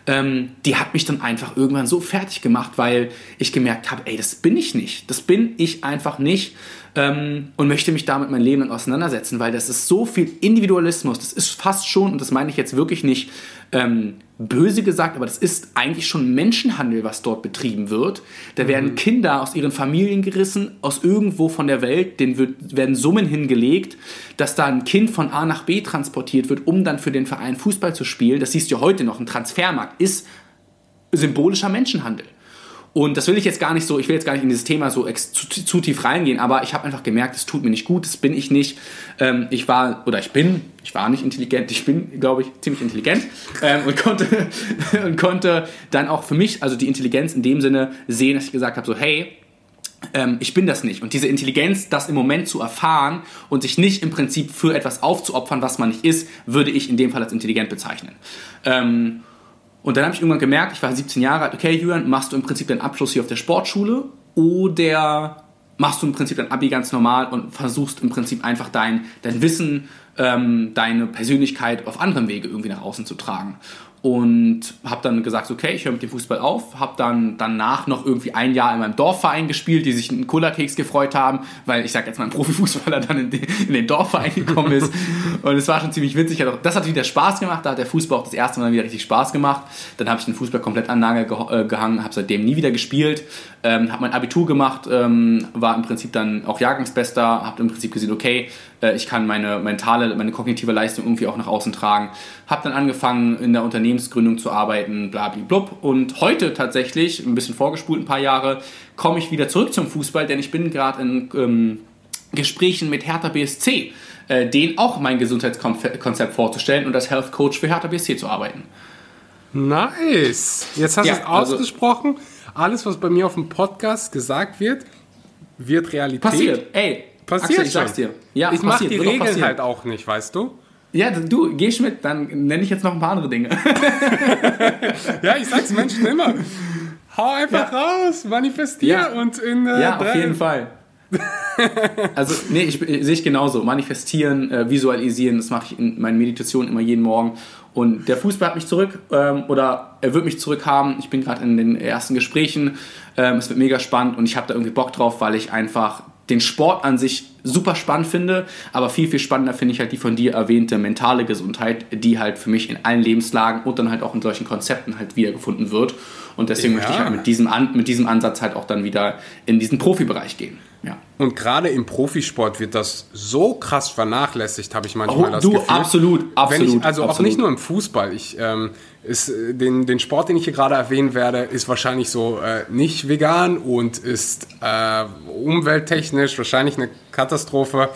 ähm, die hat mich dann einfach irgendwann so fertig gemacht, weil ich gemerkt habe, ey, das bin ich nicht. Das bin ich einfach nicht ähm, und möchte mich damit mein Leben dann auseinandersetzen, weil das ist so viel Individualismus. Das ist fast schon, und das meine ich jetzt wirklich nicht ähm, böse gesagt, aber das ist eigentlich schon Menschenhandel, was dort betrieben wird. Da werden mhm. Kinder aus ihren Familien gerissen, aus irgendwo von der Welt, denen wird, werden Summen hingelegt, dass da ein Kind von A nach B transportiert wird, um dann für den Verein Fußball zu spielen. Das siehst du heute noch. Ein Transfermarkt ist symbolischer Menschenhandel. Und das will ich jetzt gar nicht so, ich will jetzt gar nicht in dieses Thema so zu, zu tief reingehen, aber ich habe einfach gemerkt, es tut mir nicht gut, das bin ich nicht. Ähm, ich war, oder ich bin, ich war nicht intelligent, ich bin, glaube ich, ziemlich intelligent ähm, und, konnte, und konnte dann auch für mich, also die Intelligenz in dem Sinne sehen, dass ich gesagt habe, so hey, ähm, ich bin das nicht. Und diese Intelligenz, das im Moment zu erfahren und sich nicht im Prinzip für etwas aufzuopfern, was man nicht ist, würde ich in dem Fall als intelligent bezeichnen. Ähm, und dann habe ich irgendwann gemerkt, ich war 17 Jahre alt, okay, Julian, machst du im Prinzip deinen Abschluss hier auf der Sportschule oder machst du im Prinzip dein Abi ganz normal und versuchst im Prinzip einfach dein, dein Wissen, ähm, deine Persönlichkeit auf anderem Wege irgendwie nach außen zu tragen und habe dann gesagt, okay, ich höre mit dem Fußball auf, habe dann danach noch irgendwie ein Jahr in meinem Dorfverein gespielt, die sich einen Cola-Keks gefreut haben, weil ich sag jetzt mal ein Profifußballer dann in den, in den Dorfverein gekommen ist. Und es war schon ziemlich witzig, das hat wieder Spaß gemacht, da hat der Fußball auch das erste Mal wieder richtig Spaß gemacht, dann habe ich den Fußball komplett an Nagel äh, gehangen, habe seitdem nie wieder gespielt, ähm, habe mein Abitur gemacht, ähm, war im Prinzip dann auch Jahrgangsbester, habe im Prinzip gesehen, okay, äh, ich kann meine mentale, meine kognitive Leistung irgendwie auch nach außen tragen. Habe dann angefangen in der Unternehmensgründung zu arbeiten, blablablub. Und heute tatsächlich, ein bisschen vorgespult, ein paar Jahre, komme ich wieder zurück zum Fußball, denn ich bin gerade in ähm, Gesprächen mit Hertha BSC, äh, denen auch mein Gesundheitskonzept vorzustellen und als Health Coach für Hertha BSC zu arbeiten. Nice. Jetzt hast ja, du es also ausgesprochen. Also, Alles, was bei mir auf dem Podcast gesagt wird, wird Realität. Passiert. Ey, Passiert Axel, ich sag's dir. Ja, ich mach die Regeln halt auch nicht, weißt du? Ja, du, geh mit, dann nenne ich jetzt noch ein paar andere Dinge. ja, ich sag's Menschen immer. Hau einfach ja. raus, manifestier ja. und in äh, Ja, auf jeden Fall. also, nee, ich, sehe ich genauso. Manifestieren, äh, visualisieren, das mache ich in meinen Meditationen immer jeden Morgen. Und der Fußball hat mich zurück ähm, oder er wird mich zurückhaben. Ich bin gerade in den ersten Gesprächen. Ähm, es wird mega spannend und ich habe da irgendwie Bock drauf, weil ich einfach den Sport an sich super spannend finde, aber viel, viel spannender finde ich halt die von dir erwähnte mentale Gesundheit, die halt für mich in allen Lebenslagen und dann halt auch in solchen Konzepten halt wiedergefunden wird. Und deswegen ja. möchte ich halt mit diesem, An mit diesem Ansatz halt auch dann wieder in diesen Profibereich gehen. Ja. Und gerade im Profisport wird das so krass vernachlässigt, habe ich manchmal oh, das du, Gefühl. Absolut, absolut. Ich, also absolut. auch nicht nur im Fußball. Ich, ähm, ist, äh, den, den Sport, den ich hier gerade erwähnen werde, ist wahrscheinlich so äh, nicht vegan und ist äh, umwelttechnisch wahrscheinlich eine Katastrophe.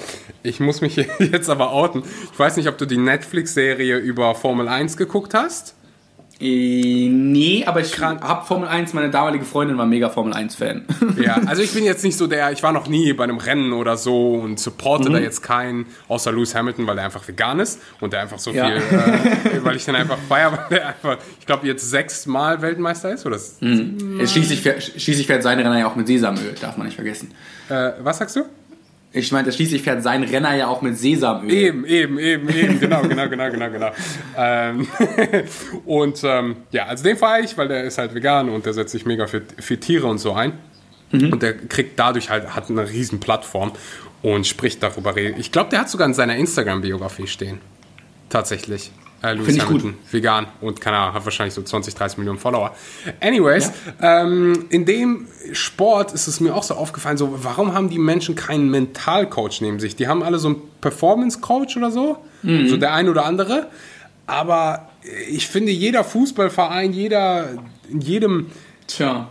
Ich muss mich jetzt aber outen. Ich weiß nicht, ob du die Netflix-Serie über Formel 1 geguckt hast. Äh, nee, aber ich habe Formel 1, meine damalige Freundin war mega Formel 1-Fan. Ja, also ich bin jetzt nicht so der, ich war noch nie bei einem Rennen oder so und supporte mhm. da jetzt keinen, außer Lewis Hamilton, weil der einfach vegan ist und der einfach so ja. viel, äh, weil ich den einfach feier, weil der einfach, ich glaube, jetzt sechsmal Weltmeister ist, oder? Mhm. Schließlich, fährt, schließlich fährt seine Renner ja auch mit Sesamöl, darf man nicht vergessen. Äh, was sagst du? Ich meine, schließlich fährt sein Renner ja auch mit Sesamöl. Eben, eben, eben, eben, genau, genau, genau, genau, genau. Ähm, und ähm, ja, also den fahre ich, weil der ist halt vegan und der setzt sich mega für, für Tiere und so ein. Mhm. Und der kriegt dadurch halt, hat eine riesen Plattform. und spricht darüber. Ich glaube, der hat sogar in seiner Instagram-Biografie stehen. Tatsächlich. Äh, ich Hamilton, vegan und keine Ahnung, hat wahrscheinlich so 20, 30 Millionen Follower. Anyways, ähm, in dem Sport ist es mir auch so aufgefallen, so warum haben die Menschen keinen Mentalcoach neben sich? Die haben alle so einen Performance-Coach oder so, Mhm. so der ein oder andere. Aber ich finde, jeder Fußballverein, jeder, in jedem Tja.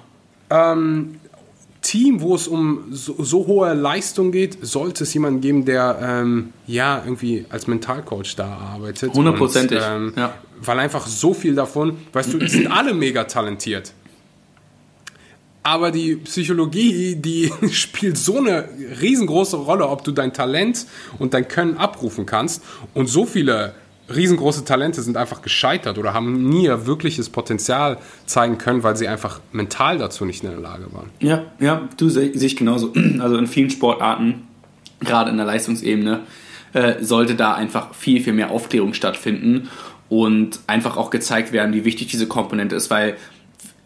Team, wo es um so, so hohe Leistung geht, sollte es jemanden geben, der ähm, ja irgendwie als Mentalcoach da arbeitet. Hundertprozentig, Und, Ähm, ja. Weil einfach so viel davon, weißt du, die sind alle mega talentiert. Aber die Psychologie, die spielt so eine riesengroße Rolle, ob du dein Talent und dein Können abrufen kannst. Und so viele riesengroße Talente sind einfach gescheitert oder haben nie ihr wirkliches Potenzial zeigen können, weil sie einfach mental dazu nicht in der Lage waren. Ja, ja, du sehe seh ich genauso. Also in vielen Sportarten, gerade in der Leistungsebene, äh, sollte da einfach viel, viel mehr Aufklärung stattfinden und einfach auch gezeigt werden, wie wichtig diese Komponente ist, weil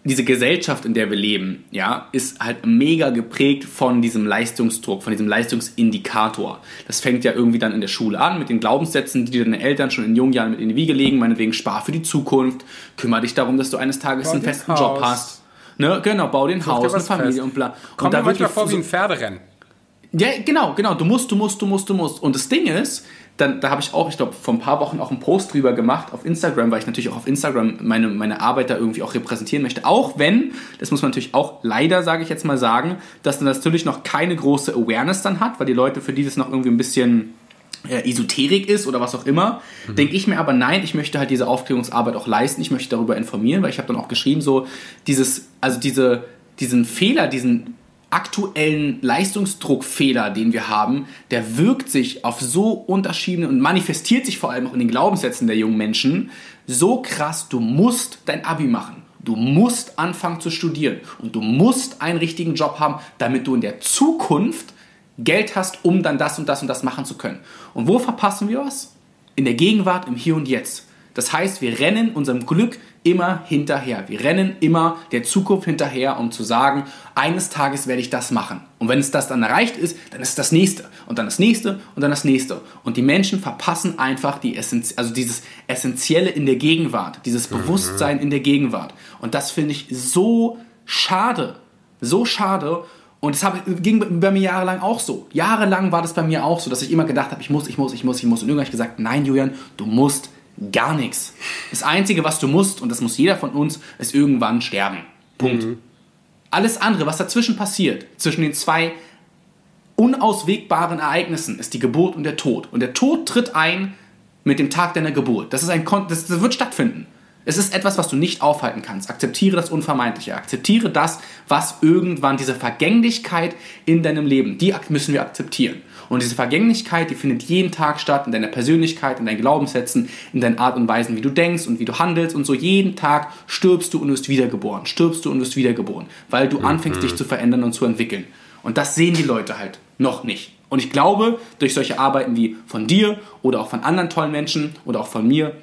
diese Gesellschaft, in der wir leben, ja, ist halt mega geprägt von diesem Leistungsdruck, von diesem Leistungsindikator. Das fängt ja irgendwie dann in der Schule an mit den Glaubenssätzen, die dir deine Eltern schon in jungen Jahren mit in die Wiege legen, meinetwegen spar für die Zukunft, kümmere dich darum, dass du eines Tages Bau einen festen ein Job Haus. hast. Ne, genau, bau dir ein Such Haus, eine Familie fest. und bla. Kommt und da mir wird manchmal vor wie so- ein Pferderennen. ja, genau, genau. Du musst, du musst, du musst, du musst. Und das Ding ist, dann, da habe ich auch, ich glaube, vor ein paar Wochen auch einen Post drüber gemacht auf Instagram, weil ich natürlich auch auf Instagram meine, meine Arbeit da irgendwie auch repräsentieren möchte. Auch wenn, das muss man natürlich auch leider, sage ich jetzt mal sagen, dass dann natürlich noch keine große Awareness dann hat, weil die Leute, für die das noch irgendwie ein bisschen äh, Esoterik ist oder was auch immer, denke ich mir aber nein, ich möchte halt diese Aufklärungsarbeit auch leisten, ich möchte darüber informieren, weil ich habe dann auch geschrieben, so dieses, also diese, diesen Fehler, diesen aktuellen Leistungsdruckfehler, den wir haben, der wirkt sich auf so unterschiedliche und manifestiert sich vor allem auch in den Glaubenssätzen der jungen Menschen so krass, du musst dein Abi machen. Du musst anfangen zu studieren und du musst einen richtigen Job haben, damit du in der Zukunft Geld hast, um dann das und das und das machen zu können. Und wo verpassen wir was? In der Gegenwart, im Hier und Jetzt. Das heißt, wir rennen unserem Glück immer hinterher. Wir rennen immer der Zukunft hinterher, um zu sagen, eines Tages werde ich das machen. Und wenn es das dann erreicht ist, dann ist das nächste und dann das nächste und dann das nächste. Und die Menschen verpassen einfach die Essenz also dieses Essentielle in der Gegenwart, dieses Bewusstsein in der Gegenwart. Und das finde ich so schade. So schade. Und es ging bei mir jahrelang auch so. Jahrelang war das bei mir auch so, dass ich immer gedacht habe, ich muss, ich muss, ich muss, ich muss. Und irgendwann habe ich gesagt, nein, Julian, du musst gar nichts. Das Einzige, was du musst, und das muss jeder von uns, ist irgendwann sterben. Punkt. Alles andere, was dazwischen passiert, zwischen den zwei unauswegbaren Ereignissen, ist die Geburt und der Tod. Und der Tod tritt ein mit dem Tag deiner Geburt. Das, ist ein Kon das, das wird stattfinden. Es ist etwas, was du nicht aufhalten kannst. Akzeptiere das Unvermeidliche. Akzeptiere das, was irgendwann, diese Vergänglichkeit in deinem Leben, die müssen wir akzeptieren. Und diese Vergänglichkeit, die findet jeden Tag statt in deiner Persönlichkeit, in deinen Glaubenssätzen, in deinen Art und Weisen, wie du denkst und wie du handelst und so. Jeden Tag stirbst du und wirst wiedergeboren. Stirbst du und wirst wiedergeboren, weil du anfängst, dich zu verändern und zu entwickeln. Und das sehen die Leute halt noch nicht. Und ich glaube, durch solche Arbeiten wie von dir oder auch von anderen tollen Menschen oder auch von mir,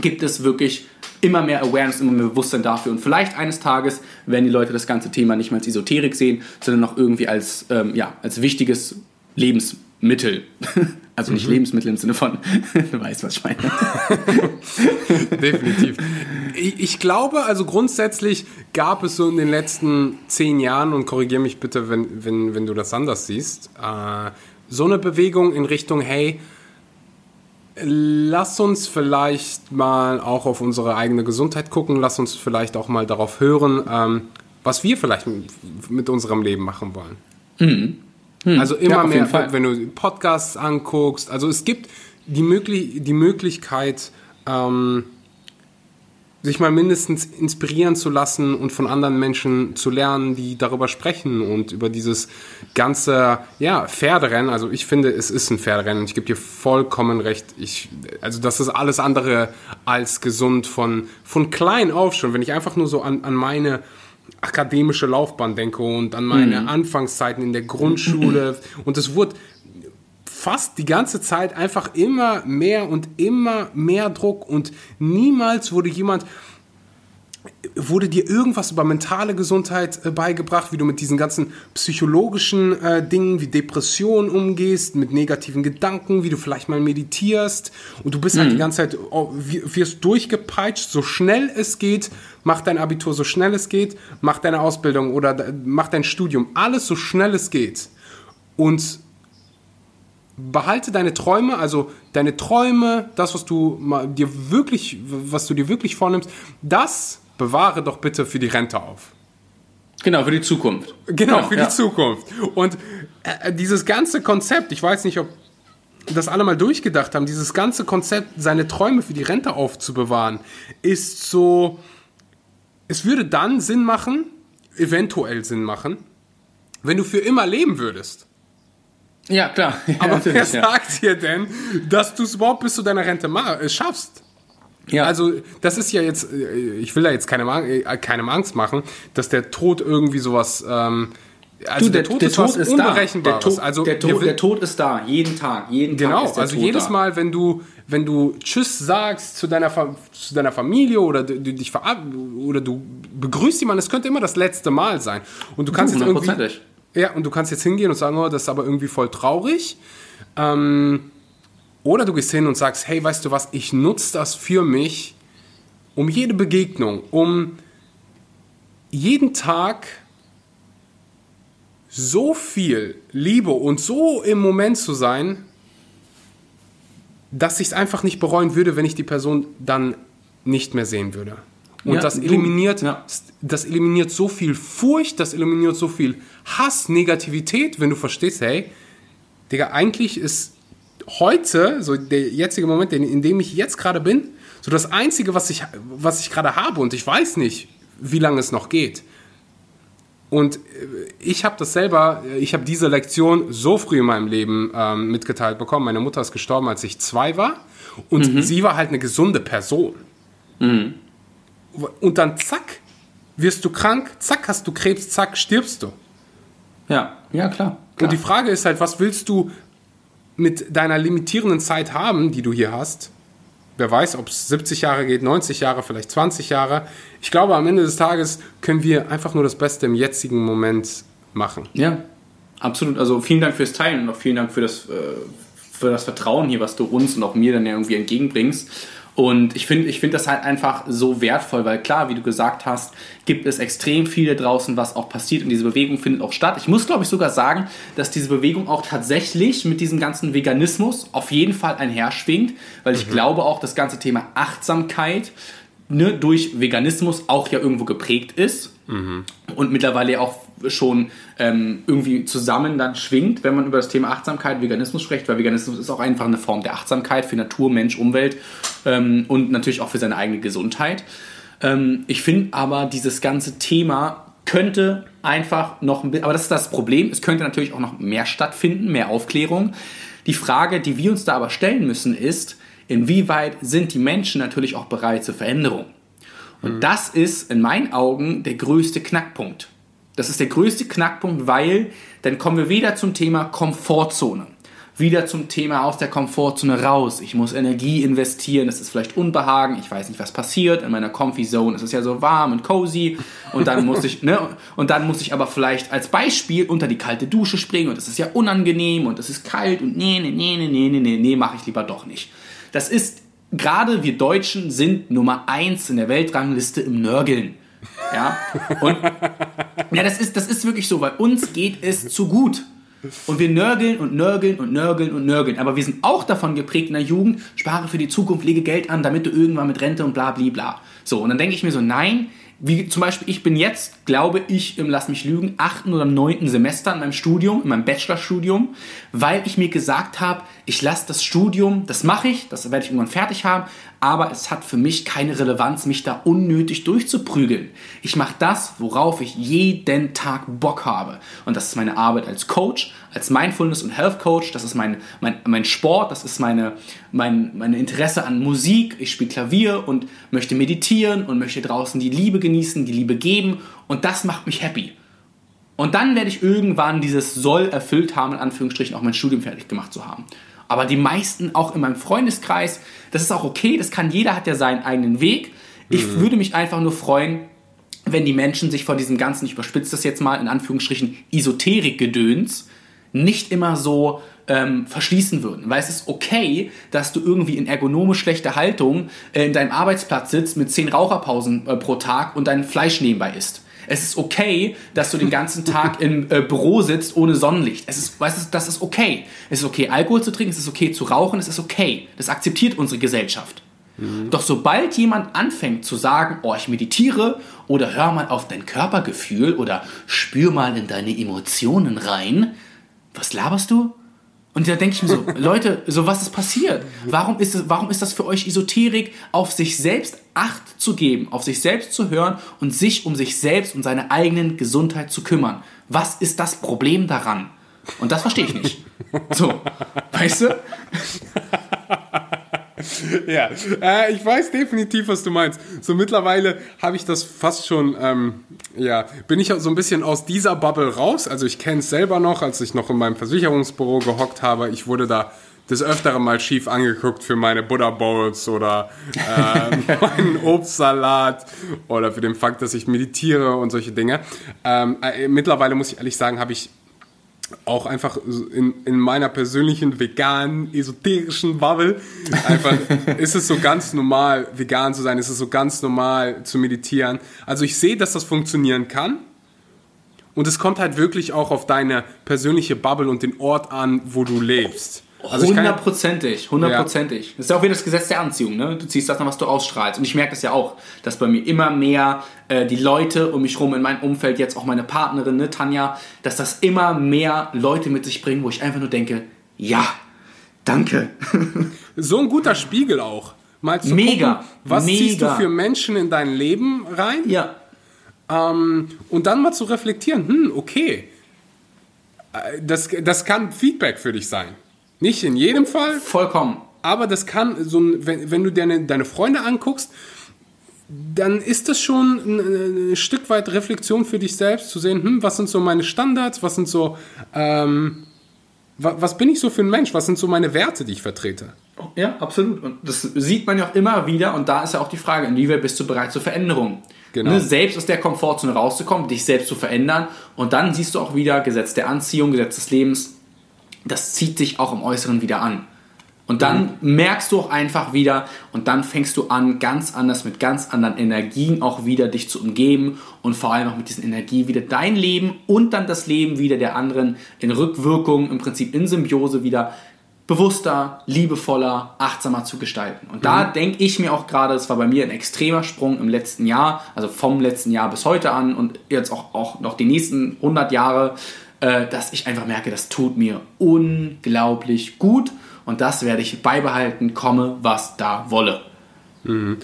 gibt es wirklich immer mehr Awareness, immer mehr Bewusstsein dafür. Und vielleicht eines Tages werden die Leute das ganze Thema nicht mehr als Esoterik sehen, sondern noch irgendwie als, ähm, ja, als wichtiges Lebensmittel. Also nicht Lebensmittel im Sinne von, du weißt, was ich meine. Definitiv. Ich, ich glaube, also grundsätzlich gab es so in den letzten zehn Jahren, und korrigiere mich bitte, wenn, wenn, wenn du das anders siehst, äh, so eine Bewegung in Richtung, hey, lass uns vielleicht mal auch auf unsere eigene Gesundheit gucken, lass uns vielleicht auch mal darauf hören, ähm, was wir vielleicht mit, unserem Leben machen wollen. Also immer Ja, mehr, wenn du Podcasts anguckst, also es gibt die, möglich die Möglichkeit, ähm, sich mal mindestens inspirieren zu lassen und von anderen Menschen zu lernen, die darüber sprechen und über dieses ganze, ja, Pferderennen. Also ich finde, es ist ein Pferderennen und ich gebe dir vollkommen recht. Ich, also das ist alles andere als gesund von, von klein auf schon. Wenn ich einfach nur so an, an meine akademische Laufbahn denke und an meine Anfangszeiten in der Grundschule und es wurde fast die ganze Zeit einfach immer mehr und immer mehr Druck und niemals wurde jemand Wurde dir irgendwas über mentale Gesundheit äh, beigebracht, wie du mit diesen ganzen psychologischen äh, Dingen wie Depressionen umgehst, mit negativen Gedanken, wie du vielleicht mal meditierst und du bist halt die ganze Zeit, wirst durchgepeitscht, so schnell es geht, mach dein Abitur so schnell es geht, mach deine Ausbildung oder de- mach dein Studium, alles so schnell es geht. Und behalte deine Träume, also deine Träume, das, was du dir wirklich, was du dir wirklich vornimmst, das bewahre doch bitte für die Rente auf. Genau, für die Zukunft. Genau, für ja. die Zukunft. Und äh, dieses ganze Konzept, ich weiß nicht, ob das alle mal durchgedacht haben, dieses ganze Konzept, seine Träume für die Rente aufzubewahren, ist so, es würde dann Sinn machen, eventuell Sinn machen, wenn du für immer leben würdest. Ja, klar. Ja, Aber wer natürlich, ja. sagt dir denn, dass du es überhaupt bis zu deiner Rente äh, schaffst? Ja. Also, das ist ja jetzt, äh, ich will da jetzt keinem, äh, keinem Angst machen, dass der Tod irgendwie sowas, ähm, also Du, der, Tod ist was da. Der Unberechenbares. Tod, also, der, Tod, will- der Tod ist da, jeden Tag. Jeden Tag Genau, ist der also Tod jedes da. Mal, wenn du, wenn du Tschüss sagst zu deiner, Fa- zu deiner Familie oder du, du dich verab oder du begrüßt jemanden, es könnte immer das letzte Mal sein. Und du kannst jetzt irgendwie. Ja, und du kannst jetzt hingehen und sagen, oh, das ist aber irgendwie voll traurig. Ähm, oder du gehst hin und sagst, hey, weißt du was, ich nutze das für mich, um jede Begegnung, um jeden Tag so viel Liebe und so im Moment zu sein, dass ich es einfach nicht bereuen würde, wenn ich die Person dann nicht mehr sehen würde. Und Ja, das eliminiert, ja. das eliminiert so viel Furcht, das eliminiert so viel Hass, Negativität, wenn du verstehst, hey, Digga, eigentlich ist heute, so der jetzige Moment, in, dem ich jetzt gerade bin, so das Einzige, was ich, was ich gerade habe und ich weiß nicht, wie lange es noch geht. Und äh, ich habe das selber, äh, ich habe diese Lektion so früh in meinem Leben ähm, mitgeteilt bekommen. Meine Mutter ist gestorben, als ich zwei war. Und sie war halt eine gesunde Person. Und dann zack, wirst du krank, zack, hast du Krebs, zack, stirbst du. Ja, ja, klar. klar. Und die Frage ist halt, was willst du mit deiner limitierenden Zeit haben, die du hier hast? Wer weiß, ob es 70 Jahre geht, 90 Jahre, vielleicht 20 Jahre. Ich glaube, am Ende des Tages können wir einfach nur das Beste im jetzigen Moment machen. Ja, absolut. Also vielen Dank fürs Teilen und auch vielen Dank für das, äh, für das Vertrauen hier, was du uns und auch mir dann irgendwie entgegenbringst. Und ich finde ich find das halt einfach so wertvoll, weil klar, wie du gesagt hast, gibt es extrem viel da draußen, was auch passiert und diese Bewegung findet auch statt. Ich muss, glaube ich, sogar sagen, dass diese Bewegung auch tatsächlich mit diesem ganzen Veganismus auf jeden Fall einherschwingt, weil ich glaube auch, das ganze Thema Achtsamkeit ne, durch Veganismus auch ja irgendwo geprägt ist und mittlerweile auch schon ähm, irgendwie zusammen dann schwingt, wenn man über das Thema Achtsamkeit, Veganismus spricht, weil Veganismus ist auch einfach eine Form der Achtsamkeit für Natur, Mensch, Umwelt ähm, und natürlich auch für seine eigene Gesundheit. Ähm, ich finde aber, dieses ganze Thema könnte einfach noch ein bisschen, aber das ist das Problem, es könnte natürlich auch noch mehr stattfinden, mehr Aufklärung. Die Frage, die wir uns da aber stellen müssen, ist, inwieweit sind die Menschen natürlich auch bereit zur Veränderung. Und mhm. das ist in meinen Augen der größte Knackpunkt. Das ist der größte Knackpunkt, weil dann kommen wir wieder zum Thema Komfortzone. Wieder zum Thema aus der Komfortzone raus. Ich muss Energie investieren, das ist vielleicht Unbehagen, ich weiß nicht, was passiert. In meiner Comfy Zone ist es ja so warm und cozy. Und dann muss ich, ne, und dann muss ich aber vielleicht als Beispiel unter die kalte Dusche springen und es ist ja unangenehm und es ist kalt und nee, nee, nee, nee, nee, nee, nee, mache ich lieber doch nicht. Das ist, gerade wir Deutschen sind Nummer eins in der Weltrangliste im Nörgeln. Ja, und ja, das ist, das ist wirklich so, weil uns geht es zu gut. Und wir nörgeln und nörgeln und nörgeln und nörgeln. Aber wir sind auch davon geprägt in der Jugend, spare für die Zukunft, lege Geld an, damit du irgendwann mit Rente und bla bla bla. So, und dann denke ich mir so, nein, wie zum Beispiel, ich bin jetzt, glaube ich, im Lass mich lügen, achten oder neunten Semester in meinem Studium, in meinem Bachelorstudium, weil ich mir gesagt habe, ich lasse das Studium, das mache ich, das werde ich irgendwann fertig haben, aber es hat für mich keine Relevanz, mich da unnötig durchzuprügeln. Ich mache das, worauf ich jeden Tag Bock habe. Und das ist meine Arbeit als Coach, als Mindfulness- und Health Coach, das ist mein, mein, mein Sport, das ist meine, mein, meine Interesse an Musik. Ich spiele Klavier und möchte meditieren und möchte draußen die Liebe genießen, die Liebe geben. Und das macht mich happy. Und dann werde ich irgendwann dieses Soll erfüllt haben, in Anführungsstrichen auch mein Studium fertig gemacht zu haben. Aber die meisten auch in meinem Freundeskreis, das ist auch okay, das kann jeder, hat ja seinen eigenen Weg. Ich mhm. würde mich einfach nur freuen, wenn die Menschen sich vor diesem ganzen, ich überspitze das jetzt mal, in Anführungsstrichen, Esoterik-Gedöns nicht immer so ähm, verschließen würden. Weil es ist okay, dass du irgendwie in ergonomisch schlechter Haltung äh, in deinem Arbeitsplatz sitzt mit zehn Raucherpausen äh, pro Tag und dein Fleisch nebenbei isst. Es ist okay, dass du den ganzen Tag im äh, Büro sitzt ohne Sonnenlicht. Es ist, weißt du, das ist okay. Es ist okay, Alkohol zu trinken, es ist okay zu rauchen, es ist okay. Das akzeptiert unsere Gesellschaft. Mhm. Doch sobald jemand anfängt zu sagen, oh, ich meditiere oder hör mal auf dein Körpergefühl oder spür mal in deine Emotionen rein, was laberst du? Und da denke ich mir so, Leute, so was ist passiert? Warum ist, es, warum ist das für euch Esoterik, auf sich selbst Acht zu geben, auf sich selbst zu hören und sich um sich selbst und seine eigenen Gesundheit zu kümmern? Was ist das Problem daran? Und das verstehe ich nicht. So, weißt du? ja, äh, ich weiß definitiv, was du meinst. So mittlerweile habe ich das fast schon, ähm, ja, bin ich so ein bisschen aus dieser Bubble raus. Also ich kenne es selber noch, als ich noch in meinem Versicherungsbüro gehockt habe. Ich wurde da des Öfteren mal schief angeguckt für meine Buddha Bowls oder äh, meinen Obstsalat oder für den Fakt, dass ich meditiere und solche Dinge. Ähm, äh, mittlerweile muss ich ehrlich sagen, habe ich auch einfach in, in meiner persönlichen veganen, esoterischen Bubble, einfach ist es so ganz normal, vegan zu sein, ist es so ganz normal zu meditieren. Also ich sehe, dass das funktionieren kann. Und es kommt halt wirklich auch auf deine persönliche Bubble und den Ort an, wo du lebst. Also hundertprozentig, hundertprozentig. Ja. Das ist ja auch wieder das Gesetz der Anziehung, ne? Du ziehst das an, was du ausstrahlst. Und ich merke das ja auch, dass bei mir immer mehr äh, die Leute um mich rum in meinem Umfeld, jetzt auch meine Partnerin, ne, Tanja, dass das immer mehr Leute mit sich bringen, wo ich einfach nur denke, ja, danke. so ein guter Spiegel auch. Mal zu mega, gucken, was mega. ziehst du für Menschen in dein Leben rein? Ja. Ähm, und dann mal zu reflektieren, hm, okay, äh, das, das kann Feedback für dich sein. Nicht in jedem Fall. Vollkommen. Aber das kann, so ein, wenn, wenn du deine, deine Freunde anguckst, dann ist das schon ein, ein, Stück weit Reflexion für dich selbst, zu sehen, hm, was sind so meine Standards, was sind so, ähm, was, was bin ich so für ein Mensch, was sind so meine Werte, die ich vertrete. Ja, absolut. Und das sieht man ja auch immer wieder und da ist ja auch die Frage, inwieweit bist du bereit zur Veränderung? Genau. Ne, selbst aus der Komfortzone rauszukommen, dich selbst zu verändern und dann siehst du auch wieder Gesetz der Anziehung, Gesetz des Lebens, das zieht sich auch im Äußeren wieder an. Und dann mhm. merkst du auch einfach wieder und dann fängst du an, ganz anders mit ganz anderen Energien auch wieder dich zu umgeben und vor allem auch mit diesen Energien wieder dein Leben und dann das Leben wieder der anderen in Rückwirkung, im Prinzip in Symbiose wieder bewusster, liebevoller, achtsamer zu gestalten. Und da mhm. denke ich mir auch gerade, es war bei mir ein extremer Sprung im letzten Jahr, also vom letzten Jahr bis heute an und jetzt auch, auch noch die nächsten 100 Jahre, äh, dass ich einfach merke, das tut mir unglaublich gut und das werde ich beibehalten, komme, was da wolle. Mhm.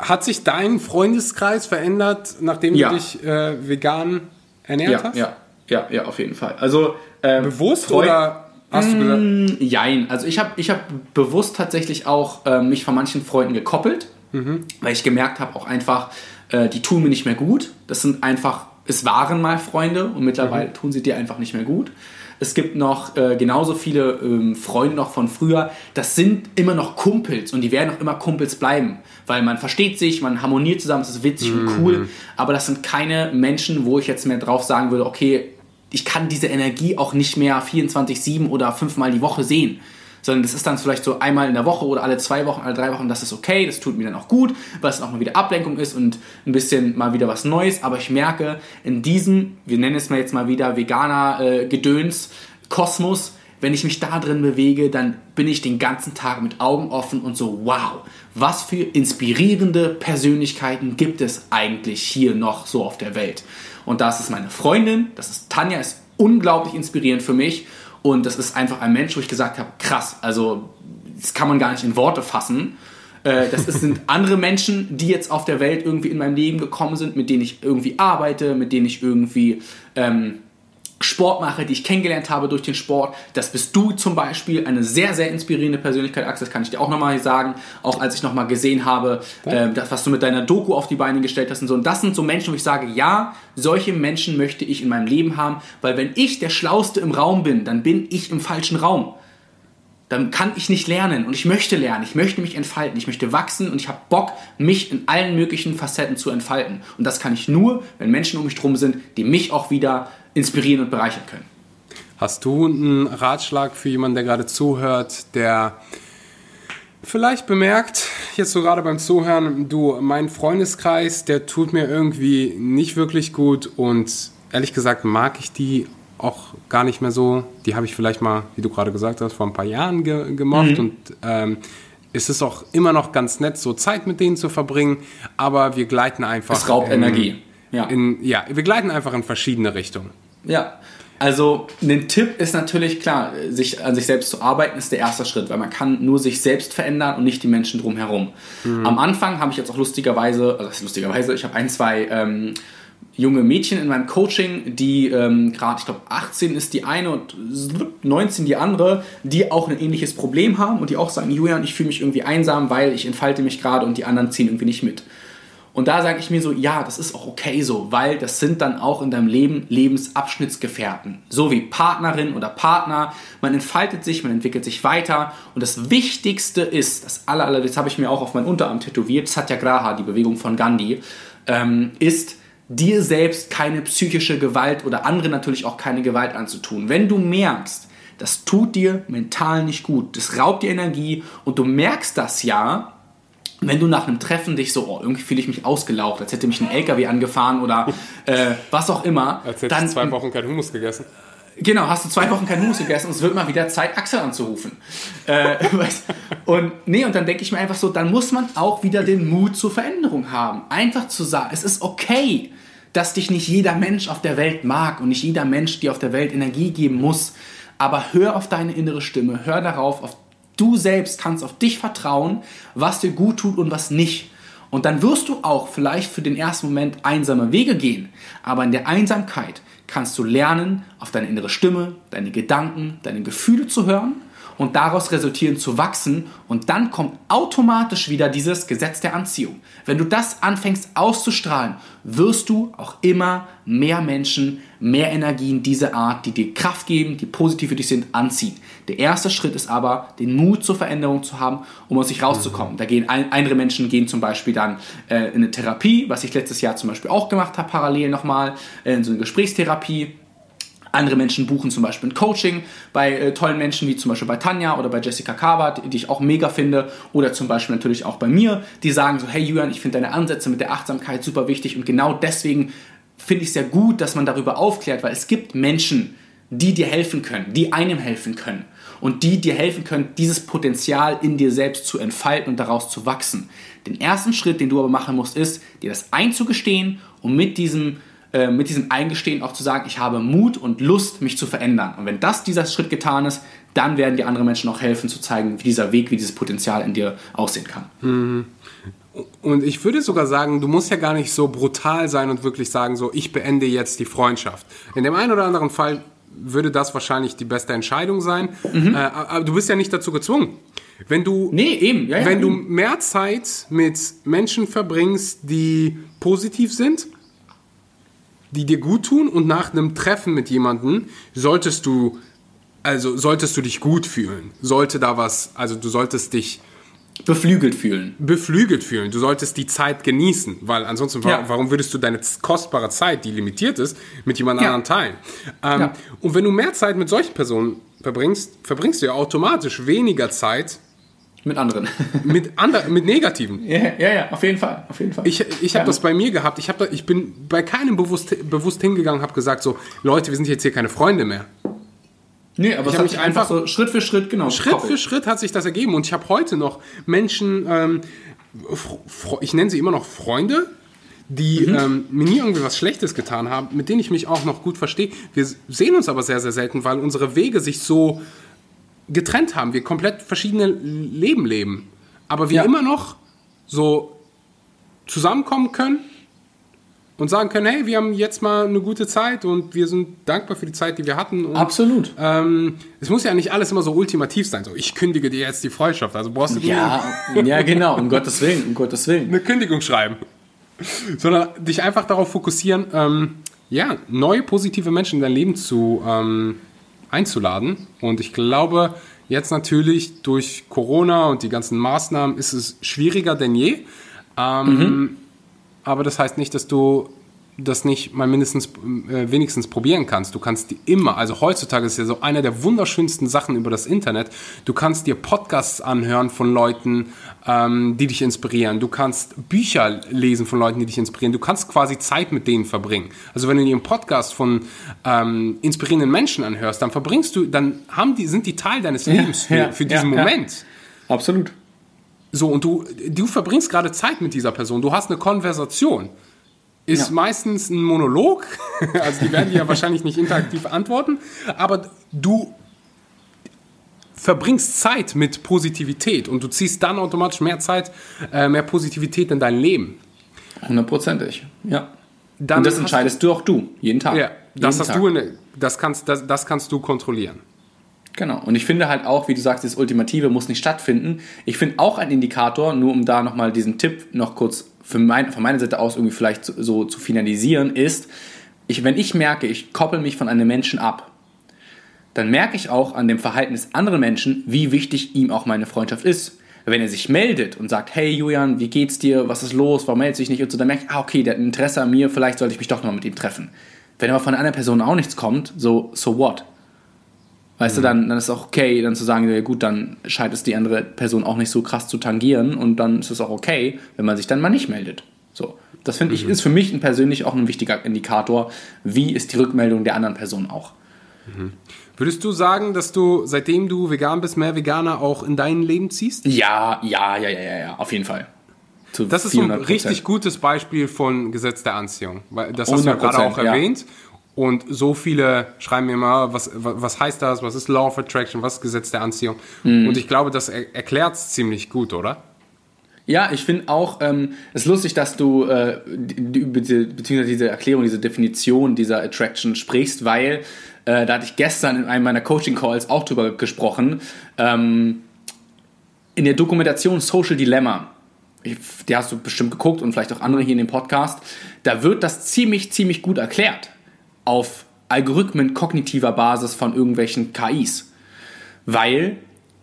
Hat sich dein Freundeskreis verändert, nachdem ja. du dich äh, vegan ernährt ja, hast? Ja, ja, ja, auf jeden Fall. Also ähm, bewusst Freund oder hast du gesagt? Mm, jein. Also ich habe ich hab bewusst tatsächlich auch äh, mich von manchen Freunden gekoppelt, mhm. weil ich gemerkt habe, auch einfach, äh, die tun mir nicht mehr gut. Das sind einfach es waren mal Freunde und mittlerweile mhm. tun sie dir einfach nicht mehr gut. Es gibt noch äh, genauso viele ähm, Freunde noch von früher. Das sind immer noch Kumpels und die werden auch immer Kumpels bleiben, weil man versteht sich, man harmoniert zusammen, es ist witzig mhm. und cool. Aber das sind keine Menschen, wo ich jetzt mehr drauf sagen würde, okay, ich kann diese Energie auch nicht mehr 24/7 oder fünfmal die Woche sehen sondern das ist dann vielleicht so einmal in der Woche oder alle zwei Wochen, alle drei Wochen, das ist okay, das tut mir dann auch gut, weil es auch mal wieder Ablenkung ist und ein bisschen mal wieder was Neues, aber ich merke, in diesem, wir nennen es mal jetzt mal wieder veganer äh, Gedöns, Kosmos, wenn ich mich da drin bewege, dann bin ich den ganzen Tag mit Augen offen und so, wow, was für inspirierende Persönlichkeiten gibt es eigentlich hier noch so auf der Welt? Und das ist meine Freundin, das ist Tanja, ist unglaublich inspirierend für mich und das ist einfach ein Mensch, wo ich gesagt habe, krass, also das kann man gar nicht in Worte fassen. Äh, das sind andere Menschen, die jetzt auf der Welt irgendwie in meinem Leben gekommen sind, mit denen ich irgendwie arbeite, mit denen ich irgendwie ähm, Sport mache, die ich kennengelernt habe durch den Sport. Das bist du zum Beispiel, eine sehr, sehr inspirierende Persönlichkeit, Axel, das kann ich dir auch nochmal sagen. Auch als ich nochmal gesehen habe, äh, das, was du mit deiner Doku auf die Beine gestellt hast und so. Und das sind so Menschen, wo ich sage, ja, solche Menschen möchte ich in meinem Leben haben, weil wenn ich der Schlauste im Raum bin, dann bin ich im falschen Raum. dann kann ich nicht lernen und ich möchte lernen, ich möchte mich entfalten, ich möchte wachsen und ich habe Bock, mich in allen möglichen Facetten zu entfalten. Und das kann ich nur, wenn Menschen um mich drum sind, die mich auch wieder inspirieren und bereichern können. Hast du einen Ratschlag für jemanden, der gerade zuhört, der vielleicht bemerkt, jetzt so gerade beim Zuhören, du, mein Freundeskreis, der tut mir irgendwie nicht wirklich gut und ehrlich gesagt mag ich die auch gar nicht mehr so. Die habe ich vielleicht mal, wie du gerade gesagt hast, vor ein paar Jahren ge gemocht mhm. und ähm, es ist auch immer noch ganz nett, so Zeit mit denen zu verbringen, aber wir gleiten einfach. Es raubt in, Energie. Ja. In, ja, wir gleiten einfach in verschiedene Richtungen. Ja, also ein Tipp ist natürlich klar, sich an sich selbst zu arbeiten ist der erste Schritt, weil man kann nur sich selbst verändern und nicht die Menschen drumherum. Mhm. Am Anfang habe ich jetzt auch lustigerweise, also lustigerweise, ich habe ein, zwei ähm, junge Mädchen in meinem Coaching, die ähm, gerade, ich glaube, 18 ist die eine und 19 die andere, die auch ein ähnliches Problem haben und die auch sagen, Julian, ich fühle mich irgendwie einsam, weil ich entfalte mich gerade und die anderen ziehen irgendwie nicht mit. Und da sage ich mir so, ja, das ist auch okay so, weil das sind dann auch in deinem Leben Lebensabschnittsgefährten. So wie Partnerin oder Partner. Man entfaltet sich, man entwickelt sich weiter. Und das Wichtigste ist, das aller, aller das habe ich mir auch auf meinen Unterarm tätowiert, Satyagraha, die Bewegung von Gandhi, ähm, ist, dir selbst keine psychische Gewalt oder andere natürlich auch keine Gewalt anzutun. Wenn du merkst, das tut dir mental nicht gut, das raubt dir Energie und du merkst das ja, wenn du nach einem Treffen dich so, oh, irgendwie fühle ich mich ausgelaucht, als hätte mich ein LKW angefahren oder äh, was auch immer. Als hätte ich zwei Wochen kein Hummus gegessen. Genau, hast du zwei Wochen kein Hummus gegessen und es wird mal wieder Zeit, Axel anzurufen. Äh, und nee, und dann denke ich mir einfach so, dann muss man auch wieder den Mut zur Veränderung haben. Einfach zu sagen, es ist okay, dass dich nicht jeder Mensch auf der Welt mag und nicht jeder Mensch dir auf der Welt Energie geben muss. Aber hör auf deine innere Stimme, hör darauf, auf Du selbst kannst auf dich vertrauen, was dir gut tut und was nicht. Und dann wirst du auch vielleicht für den ersten Moment einsame Wege gehen. Aber in der Einsamkeit kannst du lernen, auf deine innere Stimme, deine Gedanken, deine Gefühle zu hören und daraus resultieren zu wachsen und dann kommt automatisch wieder dieses Gesetz der Anziehung. Wenn du das anfängst auszustrahlen, wirst du auch immer mehr Menschen, mehr Energien dieser Art, die dir Kraft geben, die positiv für dich sind, anziehen. Der erste Schritt ist aber, den Mut zur Veränderung zu haben, um aus sich rauszukommen. Da gehen andere Menschen gehen zum Beispiel dann äh, in eine Therapie, was ich letztes Jahr zum Beispiel auch gemacht habe, parallel nochmal, äh, in so eine Gesprächstherapie andere Menschen buchen zum Beispiel ein Coaching bei äh, tollen Menschen wie zum Beispiel bei Tanja oder bei Jessica Kabert, die ich auch mega finde. Oder zum Beispiel natürlich auch bei mir, die sagen so, hey Julian, ich finde deine Ansätze mit der Achtsamkeit super wichtig und genau deswegen finde ich es sehr gut, dass man darüber aufklärt, weil es gibt Menschen, die dir helfen können, die einem helfen können und die dir helfen können, dieses Potenzial in dir selbst zu entfalten und daraus zu wachsen. Den ersten Schritt, den du aber machen musst, ist, dir das einzugestehen und mit diesem äh, mit diesem Eingestehen auch zu sagen, ich habe Mut und Lust, mich zu verändern. Und wenn das dieser Schritt getan ist, dann werden die anderen Menschen auch helfen zu zeigen, wie dieser Weg, wie dieses Potenzial in dir aussehen kann. Mhm. Und ich würde sogar sagen, du musst ja gar nicht so brutal sein und wirklich sagen, so, ich beende jetzt die Freundschaft. In dem einen oder anderen Fall würde das wahrscheinlich die beste Entscheidung sein. Mhm. Äh, aber du bist ja nicht dazu gezwungen. Wenn du, nee, eben. Ja, ja, wenn eben. du mehr Zeit mit Menschen verbringst, die positiv sind, die dir gut tun und nach einem Treffen mit jemandem solltest du, also solltest du dich gut fühlen. Sollte da was, also du solltest dich beflügelt fühlen. Beflügelt fühlen. Du solltest die Zeit genießen, weil ansonsten, ja. warum würdest du deine kostbare Zeit, die limitiert ist, mit jemand ja. anderen teilen? Ähm, ja. Und wenn du mehr Zeit mit solchen Personen verbringst, verbringst du ja automatisch weniger Zeit mit anderen. mit, ander, mit negativen. Ja, ja, ja, auf jeden Fall. Auf jeden Fall. Ich, ich habe ja. das bei mir gehabt. Ich, da, ich bin bei keinem bewusst, bewusst hingegangen und habe gesagt, so, Leute, wir sind jetzt hier keine Freunde mehr. Nee, aber ich hat mich einfach so Schritt für Schritt, genau. Schritt koppelt. für Schritt hat sich das ergeben. Und ich habe heute noch Menschen, ähm, ich nenne sie immer noch Freunde, die mhm. ähm, mir nie irgendwie was Schlechtes getan haben, mit denen ich mich auch noch gut verstehe. Wir sehen uns aber sehr, sehr selten, weil unsere Wege sich so getrennt haben, wir komplett verschiedene Leben leben, aber wir ja. immer noch so zusammenkommen können und sagen können, hey, wir haben jetzt mal eine gute Zeit und wir sind dankbar für die Zeit, die wir hatten. Und, Absolut. Ähm, es muss ja nicht alles immer so ultimativ sein, so ich kündige dir jetzt die Freundschaft, also brauchst du ja, ja, genau, um Gottes Willen, um Gottes Willen. Eine Kündigung schreiben. Sondern dich einfach darauf fokussieren, ähm, ja, neue positive Menschen in dein Leben zu ähm, einzuladen. Und ich glaube, Jetzt natürlich durch Corona und die ganzen Maßnahmen ist es schwieriger denn je. Ähm, mhm. Aber das heißt nicht, dass du das nicht mal mindestens äh, wenigstens probieren kannst. Du kannst die immer, also heutzutage ist ja so eine der wunderschönsten Sachen über das Internet. Du kannst dir Podcasts anhören von Leuten, ähm, die dich inspirieren. Du kannst Bücher lesen von Leuten, die dich inspirieren. Du kannst quasi Zeit mit denen verbringen. Also wenn du dir einen Podcast von ähm, inspirierenden Menschen anhörst, dann verbringst du, dann haben die, sind die Teil deines Lebens für, ja, für diesen ja, Moment. Absolut. So, und du, du verbringst gerade Zeit mit dieser Person. Du hast eine Konversation ist ja. meistens ein Monolog. Also die werden dir ja wahrscheinlich nicht interaktiv antworten, aber du verbringst Zeit mit Positivität und du ziehst dann automatisch mehr Zeit, äh, mehr Positivität in dein Leben. Hundertprozentig, ja. Dann und das entscheidest du, du, auch du, jeden Tag. Ja, das hast Tag. du, in, das kannst, das, das kannst du kontrollieren. Genau. Und ich finde halt auch, wie du sagst, das Ultimative muss nicht stattfinden. Ich finde auch ein Indikator, nur um da nochmal diesen Tipp noch kurz für mein, von meiner Seite aus irgendwie vielleicht so, so zu finalisieren, ist, ich, wenn ich merke, ich koppel mich von einem Menschen ab, dann merke ich auch an dem Verhalten des anderen Menschen, wie wichtig ihm auch meine Freundschaft ist. Wenn er sich meldet und sagt, hey Julian, wie geht's dir, was ist los, warum meldet sich nicht und so, dann merke ich, ah okay, der hat ein Interesse an mir, vielleicht sollte ich mich doch nochmal mit ihm treffen. Wenn aber von einer Person auch nichts kommt, so, so what? Weißt mhm. du, dann, dann ist es auch okay, dann zu sagen, ja gut, dann scheint es die andere Person auch nicht so krass zu tangieren und dann ist es auch okay, wenn man sich dann mal nicht meldet. So. Das finde ich, mhm. ist für mich persönlich auch ein wichtiger Indikator, wie ist die Rückmeldung der anderen Person auch. Mhm. Würdest du sagen, dass du, seitdem du vegan bist, mehr Veganer auch in dein Leben ziehst? Ja, ja, ja, ja, ja, auf jeden Fall. Zu das ist so ein richtig gutes Beispiel von Gesetz der Anziehung. Das hast du ja gerade auch erwähnt. Ja. Und so viele schreiben mir immer, was, was heißt das, was ist Law of Attraction, was ist Gesetz der Anziehung. Mhm. Und ich glaube, das er erklärt es ziemlich gut, oder? Ja, ich finde auch, ähm, es ist lustig, dass du äh, über die, beziehungsweise diese Erklärung, diese Definition dieser Attraction sprichst, weil äh, da hatte ich gestern in einem meiner Coaching-Calls auch drüber gesprochen. Ähm, in der Dokumentation Social Dilemma, ich, die hast du bestimmt geguckt und vielleicht auch andere hier in dem Podcast, da wird das ziemlich, ziemlich gut erklärt auf Algorithmen kognitiver Basis von irgendwelchen KIs. Weil,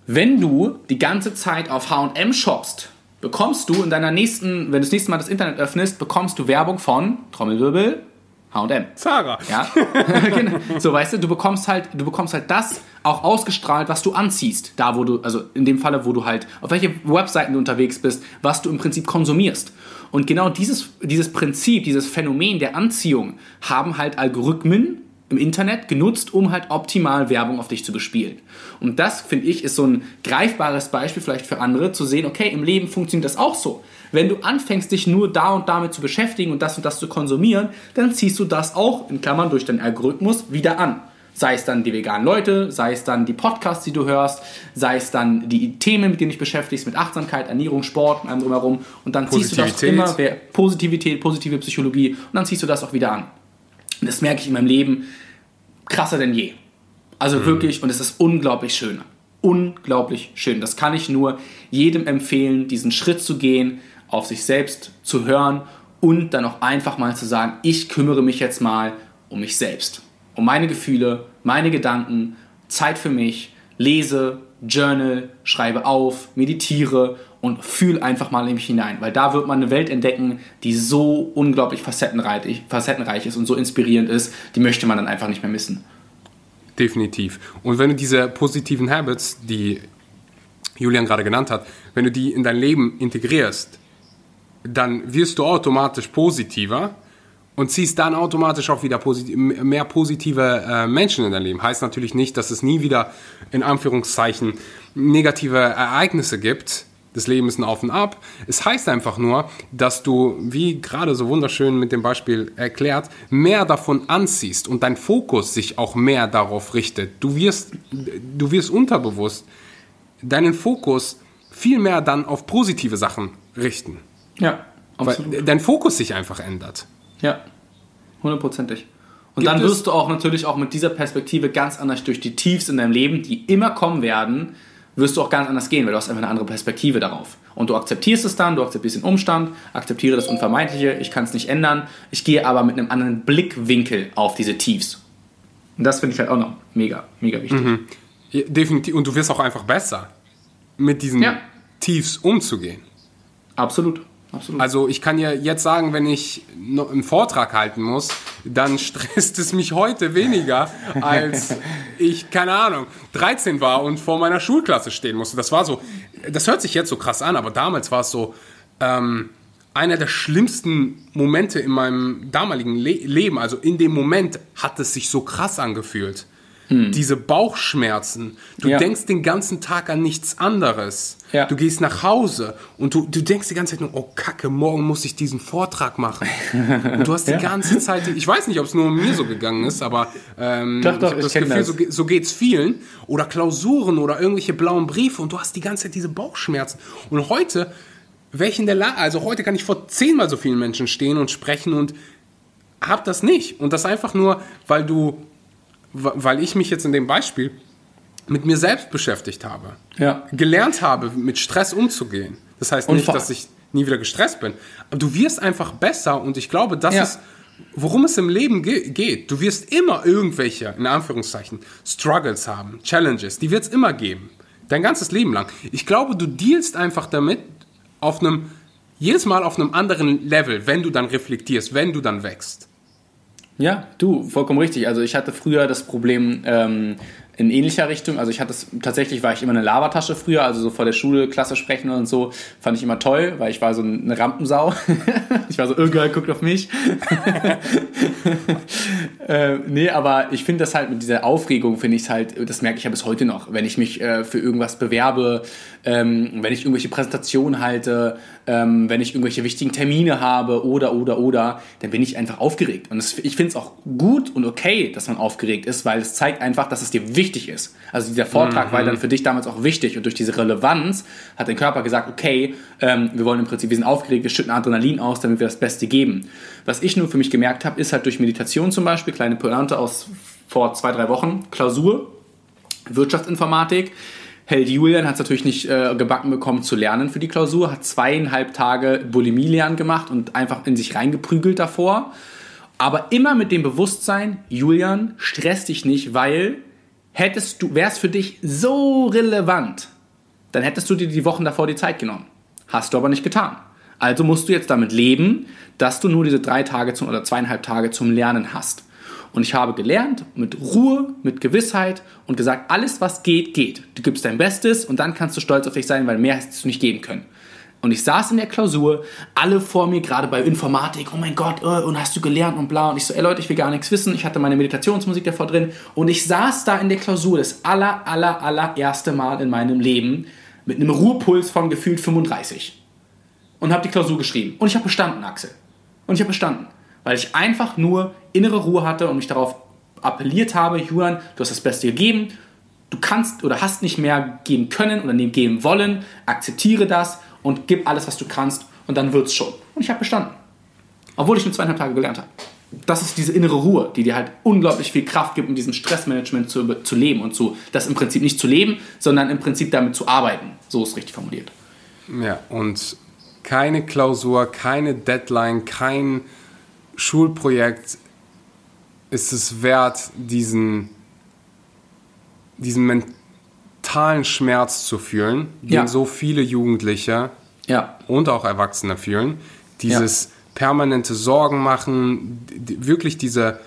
wenn du die ganze Zeit auf HM shoppst, bekommst du in deiner nächsten, wenn du das nächste Mal das Internet öffnest, bekommst du Werbung von Trommelwirbel, H&M. Zara. Ja. genau. So, weißt du, du bekommst halt, du bekommst halt das auch ausgestrahlt, was du anziehst. Da, wo du, also in dem Falle, wo du halt, auf welche Webseiten du unterwegs bist, was du im Prinzip konsumierst. Und genau dieses, dieses Prinzip, dieses Phänomen der Anziehung haben halt Algorithmen im Internet genutzt, um halt optimal Werbung auf dich zu bespielen. Und das, finde ich, ist so ein greifbares Beispiel vielleicht für andere, zu sehen, okay, im Leben funktioniert das auch so. Wenn du anfängst, dich nur da und damit zu beschäftigen und das und das zu konsumieren, dann ziehst du das auch, in Klammern durch deinen Algorithmus, wieder an. Sei es dann die veganen Leute, sei es dann die Podcasts, die du hörst, sei es dann die Themen, mit denen du dich beschäftigst, mit Achtsamkeit, Ernährung, Sport und allem drumherum. Und dann ziehst du das immer, Positivität, positive Psychologie, und dann ziehst du das auch wieder an. Und das merke ich in meinem Leben krasser denn je. Also mhm. wirklich, und es ist unglaublich schön. Unglaublich schön. Das kann ich nur jedem empfehlen, diesen Schritt zu gehen, auf sich selbst zu hören und dann auch einfach mal zu sagen, ich kümmere mich jetzt mal um mich selbst um meine Gefühle, meine Gedanken, Zeit für mich, lese, journal, schreibe auf, meditiere und fühle einfach mal in mich hinein, weil da wird man eine Welt entdecken, die so unglaublich facettenreich, facettenreich ist und so inspirierend ist, die möchte man dann einfach nicht mehr missen. Definitiv. Und wenn du diese positiven Habits, die Julian gerade genannt hat, wenn du die in dein Leben integrierst, dann wirst du automatisch positiver und ziehst dann automatisch auch wieder posit mehr positive äh, Menschen in dein Leben. Heißt natürlich nicht, dass es nie wieder in Anführungszeichen negative Ereignisse gibt. Das Leben ist ein Auf und Ab. Es heißt einfach nur, dass du, wie gerade so wunderschön mit dem Beispiel erklärt, mehr davon anziehst und dein Fokus sich auch mehr darauf richtet. Du wirst, du wirst unterbewusst deinen Fokus viel mehr dann auf positive Sachen richten. Ja, absolut. Weil dein Fokus sich einfach ändert. Ja, hundertprozentig. Und Gibt dann wirst du auch natürlich auch mit dieser Perspektive ganz anders durch die Tiefs in deinem Leben, die immer kommen werden, wirst du auch ganz anders gehen, weil du hast einfach eine andere Perspektive darauf. Und du akzeptierst es dann, du akzeptierst den Umstand, akzeptiere das Unvermeidliche, ich kann es nicht ändern, ich gehe aber mit einem anderen Blickwinkel auf diese Tiefs. Und das finde ich halt auch noch mega, mega wichtig. Mhm. Ja, definitiv. Und du wirst auch einfach besser, mit diesen Ja. Tiefs umzugehen. Absolut. Absolut. Also ich kann ja jetzt sagen, wenn ich noch einen Vortrag halten muss, dann stresst es mich heute weniger, als ich, keine Ahnung, 13 war und vor meiner Schulklasse stehen musste. Das war so, das hört sich jetzt so krass an, aber damals war es so ähm, einer der schlimmsten Momente in meinem damaligen Le Leben. Also in dem Moment hat es sich so krass angefühlt. Diese Bauchschmerzen. Du Ja. denkst den ganzen Tag an nichts anderes. Ja. Du gehst nach Hause und du, du denkst die ganze Zeit nur, oh Kacke, morgen muss ich diesen Vortrag machen. Und du hast die ganze Zeit, ich weiß nicht, ob es nur mir so gegangen ist, aber ähm, Doch, doch, ich habe das Gefühl, das. so, so geht's vielen. Oder Klausuren oder irgendwelche blauen Briefe und du hast die ganze Zeit diese Bauchschmerzen. Und heute, welchen der Lage, also heute kann ich vor zehnmal so vielen Menschen stehen und sprechen und hab das nicht. Und das einfach nur, weil du, weil ich mich jetzt in dem Beispiel mit mir selbst beschäftigt habe ja. gelernt habe, mit Stress umzugehen. Das heißt nicht, dass ich nie wieder gestresst bin. Aber du wirst einfach besser und ich glaube, das Ja. ist, worum es im Leben ge geht. Du wirst immer irgendwelche, in Anführungszeichen, Struggles haben, Challenges. Die wird es immer geben. Dein ganzes Leben lang. Ich glaube, du dealst einfach damit auf einem, jedes Mal auf einem anderen Level, wenn du dann reflektierst, wenn du dann wächst. Ja, du, vollkommen richtig. Also ich hatte früher das Problem ähm, in ähnlicher Richtung. Also ich hatte es, tatsächlich war ich immer eine Labertasche früher, also so vor der Schule Klasse sprechen und so, fand ich immer toll, weil ich war so eine Rampensau. ich war so, oh guckt auf mich. äh, nee, aber ich finde das halt mit dieser Aufregung, finde ich es halt, das merke ich ja bis heute noch, wenn ich mich äh, für irgendwas bewerbe, ähm, wenn ich irgendwelche Präsentationen halte, ähm, wenn ich irgendwelche wichtigen Termine habe oder, oder, oder, dann bin ich einfach aufgeregt. Und das, ich finde es auch gut und okay, dass man aufgeregt ist, weil es zeigt einfach, dass es dir wichtig ist. Also dieser Vortrag war dann für dich damals auch wichtig und durch diese Relevanz hat dein Körper gesagt, okay, ähm, wir wollen im Prinzip, wir sind aufgeregt, wir schütten Adrenalin aus, damit wir das Beste geben. Was ich nur für mich gemerkt habe, ist halt durch Meditation zum Beispiel, kleine Pointe aus vor zwei, drei Wochen, Klausur, Wirtschaftsinformatik. Held Julian hat es natürlich nicht äh, gebacken bekommen zu lernen für die Klausur, hat zweieinhalb Tage Bulimie lernen gemacht und einfach in sich reingeprügelt davor. Aber immer mit dem Bewusstsein, Julian, stress dich nicht, weil hättest du, wär's für dich so relevant, dann hättest du dir die Wochen davor die Zeit genommen. Hast du aber nicht getan. Also musst du jetzt damit leben, dass du nur diese drei Tage zum, oder zweieinhalb Tage zum Lernen hast. Und ich habe gelernt, mit Ruhe, mit Gewissheit und gesagt, alles was geht, geht. Du gibst dein Bestes und dann kannst du stolz auf dich sein, weil mehr hättest du nicht geben können. Und ich saß in der Klausur, alle vor mir, gerade bei Informatik, oh mein Gott, äh, und hast du gelernt und bla. Und ich so, ey Leute, ich will gar nichts wissen. Ich hatte meine Meditationsmusik davor drin. Und ich saß da in der Klausur das aller, aller, allererste Mal in meinem Leben mit einem Ruhepuls von gefühlt 35. Und habe die Klausur geschrieben. Und ich habe bestanden, Axel. Und ich habe bestanden. Weil ich einfach nur innere Ruhe hatte und mich darauf appelliert habe, Julian, du hast das Beste gegeben, du kannst oder hast nicht mehr geben können oder geben wollen, akzeptiere das und gib alles, was du kannst und dann wird's schon. Und ich habe bestanden. Obwohl ich nur zweieinhalb Tage gelernt habe. Das ist diese innere Ruhe, die dir halt unglaublich viel Kraft gibt, um diesem Stressmanagement zu, zu leben und zu, das im Prinzip nicht zu leben, sondern im Prinzip damit zu arbeiten. So ist richtig formuliert. Ja, und keine Klausur, keine Deadline, kein Schulprojekt ist es wert, diesen, diesen mentalen Schmerz zu fühlen, den Ja. so viele Jugendliche Ja, und auch Erwachsene fühlen. Dieses permanente Sorgen machen, wirklich diese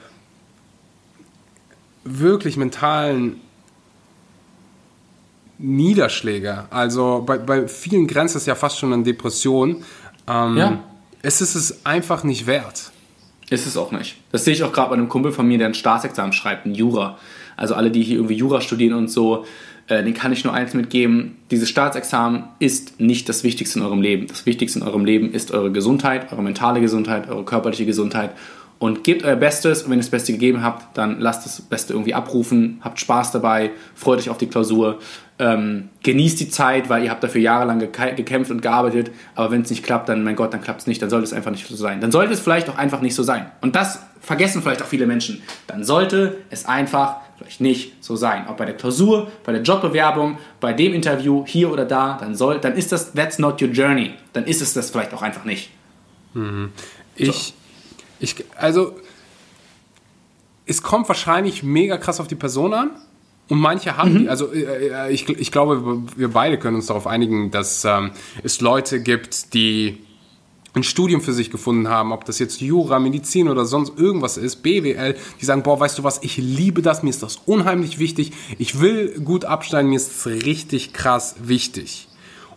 wirklich mentalen Niederschläge. Also bei, bei vielen grenzt es ja fast schon an Depression. Ähm, Ja. Es ist es einfach nicht wert. Ist es auch nicht. Das sehe ich auch gerade bei einem Kumpel von mir, der ein Staatsexamen schreibt, ein Jura. Also alle, die hier irgendwie Jura studieren und so, äh, den kann ich nur eins mitgeben. Dieses Staatsexamen ist nicht das Wichtigste in eurem Leben. Das Wichtigste in eurem Leben ist eure Gesundheit, eure mentale Gesundheit, eure körperliche Gesundheit. Und gebt euer Bestes und wenn ihr das Beste gegeben habt, dann lasst das Beste irgendwie abrufen, habt Spaß dabei, freut euch auf die Klausur, ähm, genießt die Zeit, weil ihr habt dafür jahrelang gekämpft und gearbeitet, aber wenn es nicht klappt, dann, mein Gott, dann klappt es nicht, dann sollte es einfach nicht so sein. Dann sollte es vielleicht auch einfach nicht so sein. Und das vergessen vielleicht auch viele Menschen. Dann sollte es einfach vielleicht nicht so sein. Ob bei der Klausur, bei der Jobbewerbung, bei dem Interview, hier oder da, dann soll, dann ist das, that's not your journey. Dann ist es das vielleicht auch einfach nicht. Ich, ich, also, es kommt wahrscheinlich mega krass auf die Person an Und manche haben die, also äh, ich, ich glaube, wir beide können uns darauf einigen, dass ähm, es Leute gibt, die ein Studium für sich gefunden haben, ob das jetzt Jura, Medizin oder sonst irgendwas ist, BWL, die sagen, boah, weißt du was, ich liebe das, mir ist das unheimlich wichtig, ich will gut abschneiden, mir ist es richtig krass wichtig.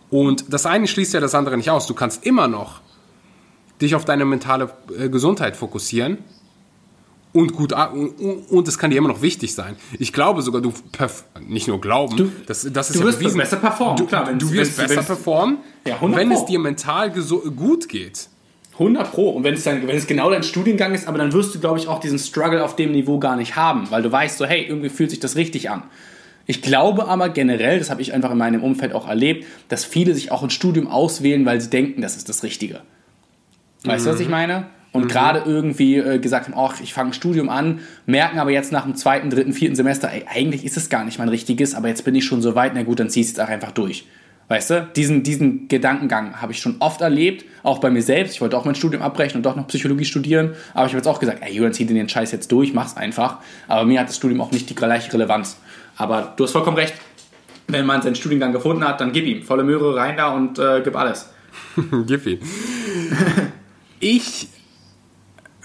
Und das eine schließt ja das andere nicht aus. Du kannst immer noch dich auf deine mentale äh, Gesundheit fokussieren und gut und es kann dir immer noch wichtig sein. Ich glaube sogar, du nicht nur glauben, du, das, das ist du ja wirst bewiesen. besser performen. Du, klar, du wirst besser performen, ja, wenn Pro. es dir mental gut geht. 100 Pro. Und wenn es, dann, wenn es genau dein Studiengang ist, aber dann wirst du, glaube ich, auch diesen Struggle auf dem Niveau gar nicht haben, weil du weißt so, hey, irgendwie fühlt sich das richtig an. Ich glaube aber generell, das habe ich einfach in meinem Umfeld auch erlebt, dass viele sich auch ein Studium auswählen, weil sie denken, das ist das Richtige. Weißt mhm. du, was ich meine? Und mhm. gerade irgendwie äh, gesagt haben, ach, ich fange ein Studium an, merken aber jetzt nach dem zweiten, dritten, vierten Semester, ey, eigentlich ist es gar nicht mein richtiges, aber jetzt bin ich schon so weit, na gut, dann ziehst du es auch einfach durch. Weißt du, diesen, diesen Gedankengang habe ich schon oft erlebt, auch bei mir selbst. Ich wollte auch mein Studium abbrechen und doch noch Psychologie studieren, aber ich habe jetzt auch gesagt, ey, Julian, zieh den Scheiß jetzt durch, mach's einfach. Aber mir hat das Studium auch nicht die gleiche Relevanz. Aber du hast vollkommen recht. Wenn man seinen Studiengang gefunden hat, dann gib ihm. Volle Möhre rein da und äh, gib alles. gib ihm. ich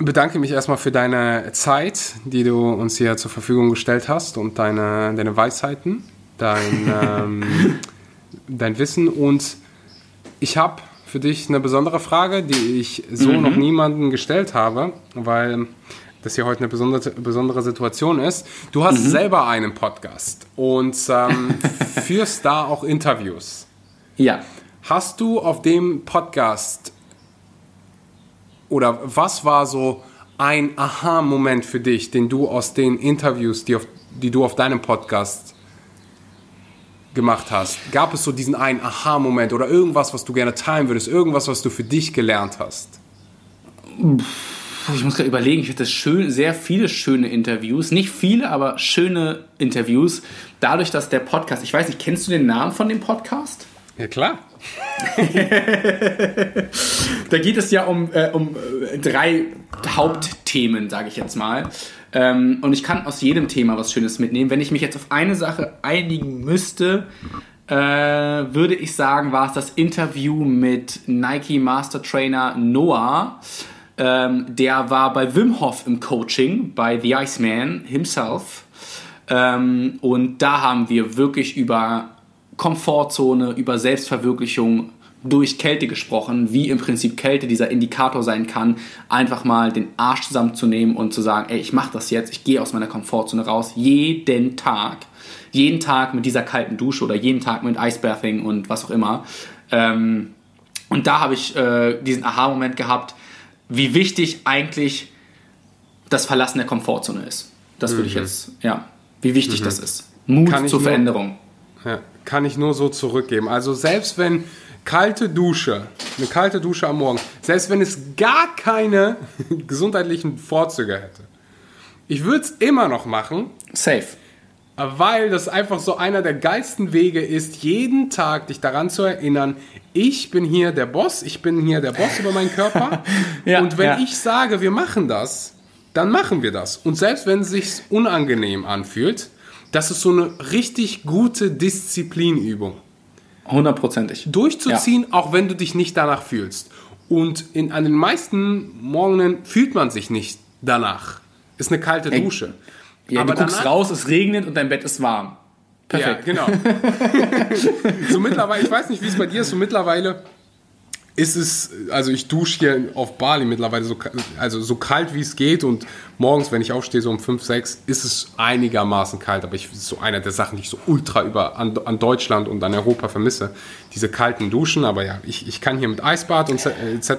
bedanke mich erstmal für deine Zeit, die du uns hier zur Verfügung gestellt hast und deine, deine Weisheiten, dein, ähm, dein Wissen. Und ich habe für dich eine besondere Frage, die ich so mhm. noch niemandem gestellt habe, weil das hier heute eine besondere, besondere Situation ist. Du hast mhm. selber einen Podcast und ähm, führst da auch Interviews. Ja. Hast du auf dem Podcast oder was war so ein Aha-Moment für dich, den du aus den Interviews, die, auf, die du auf deinem Podcast gemacht hast? Gab es so diesen einen Aha-Moment oder irgendwas, was du gerne teilen würdest, irgendwas, was du für dich gelernt hast? Ich muss gerade überlegen, ich hatte schön, sehr viele schöne Interviews. Nicht viele, aber schöne Interviews. Dadurch, dass der Podcast, ich weiß nicht, kennst du den Namen von dem Podcast? Ja, klar. da geht es ja um, äh, um äh, drei Hauptthemen, sage ich jetzt mal. Ähm, und ich kann aus jedem Thema was Schönes mitnehmen. Wenn ich mich jetzt auf eine Sache einigen müsste, äh, würde ich sagen, war es das Interview mit Nike Master Trainer Noah. Ähm, der war bei Wim Hof im Coaching, bei The Iceman himself. Ähm, und da haben wir wirklich über Komfortzone, über Selbstverwirklichung durch Kälte gesprochen, wie im Prinzip Kälte dieser Indikator sein kann, einfach mal den Arsch zusammenzunehmen und zu sagen, ey, ich mache das jetzt, ich gehe aus meiner Komfortzone raus, jeden Tag. Jeden Tag mit dieser kalten Dusche oder jeden Tag mit Icebathing und was auch immer. Ähm, und da habe ich äh, diesen Aha-Moment gehabt, wie wichtig eigentlich das Verlassen der Komfortzone ist. Das würde mhm. ich jetzt, ja, wie wichtig mhm. das ist. Mut zur Veränderung. Ja, kann ich nur so zurückgeben. Also selbst wenn kalte Dusche, eine kalte Dusche am Morgen, selbst wenn es gar keine gesundheitlichen Vorzüge hätte, ich würde es immer noch machen. Safe. Weil das einfach so einer der geilsten Wege ist, jeden Tag dich daran zu erinnern, ich bin hier der Boss, ich bin hier der Boss über meinen Körper. ja, und wenn ja. ich sage, wir machen das, dann machen wir das. Und selbst wenn es sich unangenehm anfühlt, das ist so eine richtig gute Disziplinübung. Hundertprozentig. Durchzuziehen, ja. auch wenn du dich nicht danach fühlst. Und in, an den meisten Morgen fühlt man sich nicht danach. Ist eine kalte Dusche. Ja, Aber du guckst danach, raus, es regnet und dein Bett ist warm. Perfekt. Ja, genau. so mittlerweile, ich weiß nicht, wie es bei dir ist, so mittlerweile ist es, also ich dusche hier auf Bali mittlerweile so, also so kalt wie es geht und morgens, wenn ich aufstehe, so um 5, 6, ist es einigermaßen kalt. Aber ich, das ist so einer der Sachen, die ich so ultra über an, an Deutschland und an Europa vermisse. Diese kalten Duschen, aber ja, ich, ich kann hier mit Eisbad und etc.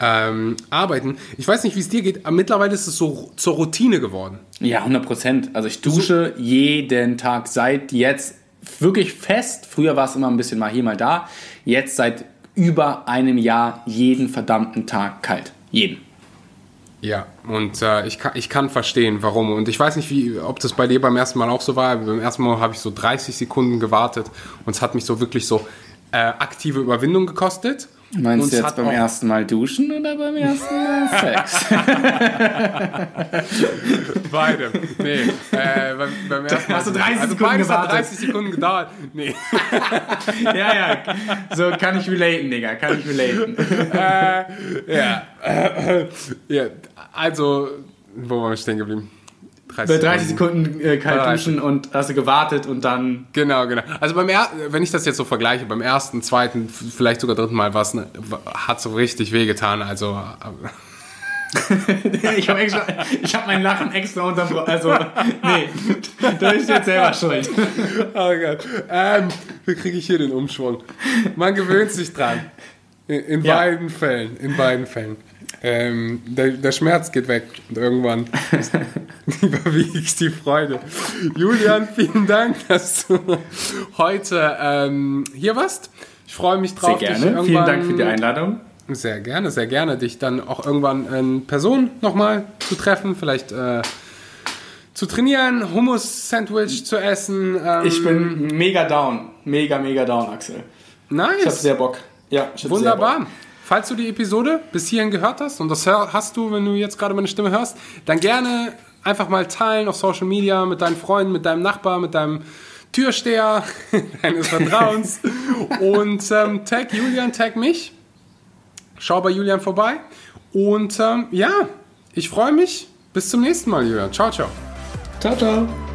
Ähm, arbeiten. Ich weiß nicht, wie es dir geht, aber mittlerweile ist es so zur Routine geworden. Ja, 100 Prozent. Also ich dusche so, jeden Tag seit jetzt wirklich fest. Früher war es immer ein bisschen mal hier, mal da. Jetzt seit über einem Jahr jeden verdammten Tag kalt. Jeden. Ja, und äh, ich, kann, ich kann verstehen, warum. Und ich weiß nicht, wie, ob das bei dir beim ersten Mal auch so war. Beim ersten Mal habe ich so 30 Sekunden gewartet und es hat mich so wirklich so äh, aktive Überwindung gekostet. Meinst du jetzt beim ersten Mal duschen oder beim ersten Mal Sex? Beide. Nee, äh, beim, beim ersten Mal. Hast du 30 also Sekunden beides hat gewartet. 30 Sekunden gedauert. Nee. ja, ja. So kann ich relaten, Digga. Kann ich relaten. äh, ja. Ja. Also, wo waren wir stehen geblieben? Bei 30 Sekunden äh, kalt 30. duschen und hast du gewartet und dann. Genau, genau. Also beim er wenn ich das jetzt so vergleiche, beim ersten, zweiten, vielleicht sogar dritten Mal, was hat so richtig wehgetan. Also äh, ich habe habe mein Lachen extra unterbrochen. Also, nee, da bist jetzt selber schuld. Oh Gott. Ähm, wie kriege ich hier den Umschwung? Man gewöhnt sich dran. In, Ja. beiden Fällen. In beiden Fällen. Ähm, der, der Schmerz geht weg und irgendwann überwiegt die Freude. Julian, vielen Dank, dass du heute ähm, hier warst. Ich freue mich Sehr drauf. dich gerne. Vielen irgendwann- Dank für die Einladung. Sehr gerne, sehr gerne, dich dann auch irgendwann in Person nochmal zu treffen, vielleicht äh, zu trainieren, Hummus-Sandwich zu essen. Ähm, Ich bin mega down. Mega, mega down, Axel. Ich hab nice, sehr Bock. Ja, wunderbar. Falls du die Episode bis hierhin gehört hast, und das hast du, wenn du jetzt gerade meine Stimme hörst, dann gerne einfach mal teilen auf Social Media mit deinen Freunden, mit deinem Nachbar, mit deinem Türsteher deines Vertrauens und ähm, tag Julian, tag mich. Schau bei Julian vorbei. Und ähm, ja, ich freue mich. Bis zum nächsten Mal, Julian. Ciao, ciao. Ciao, ciao.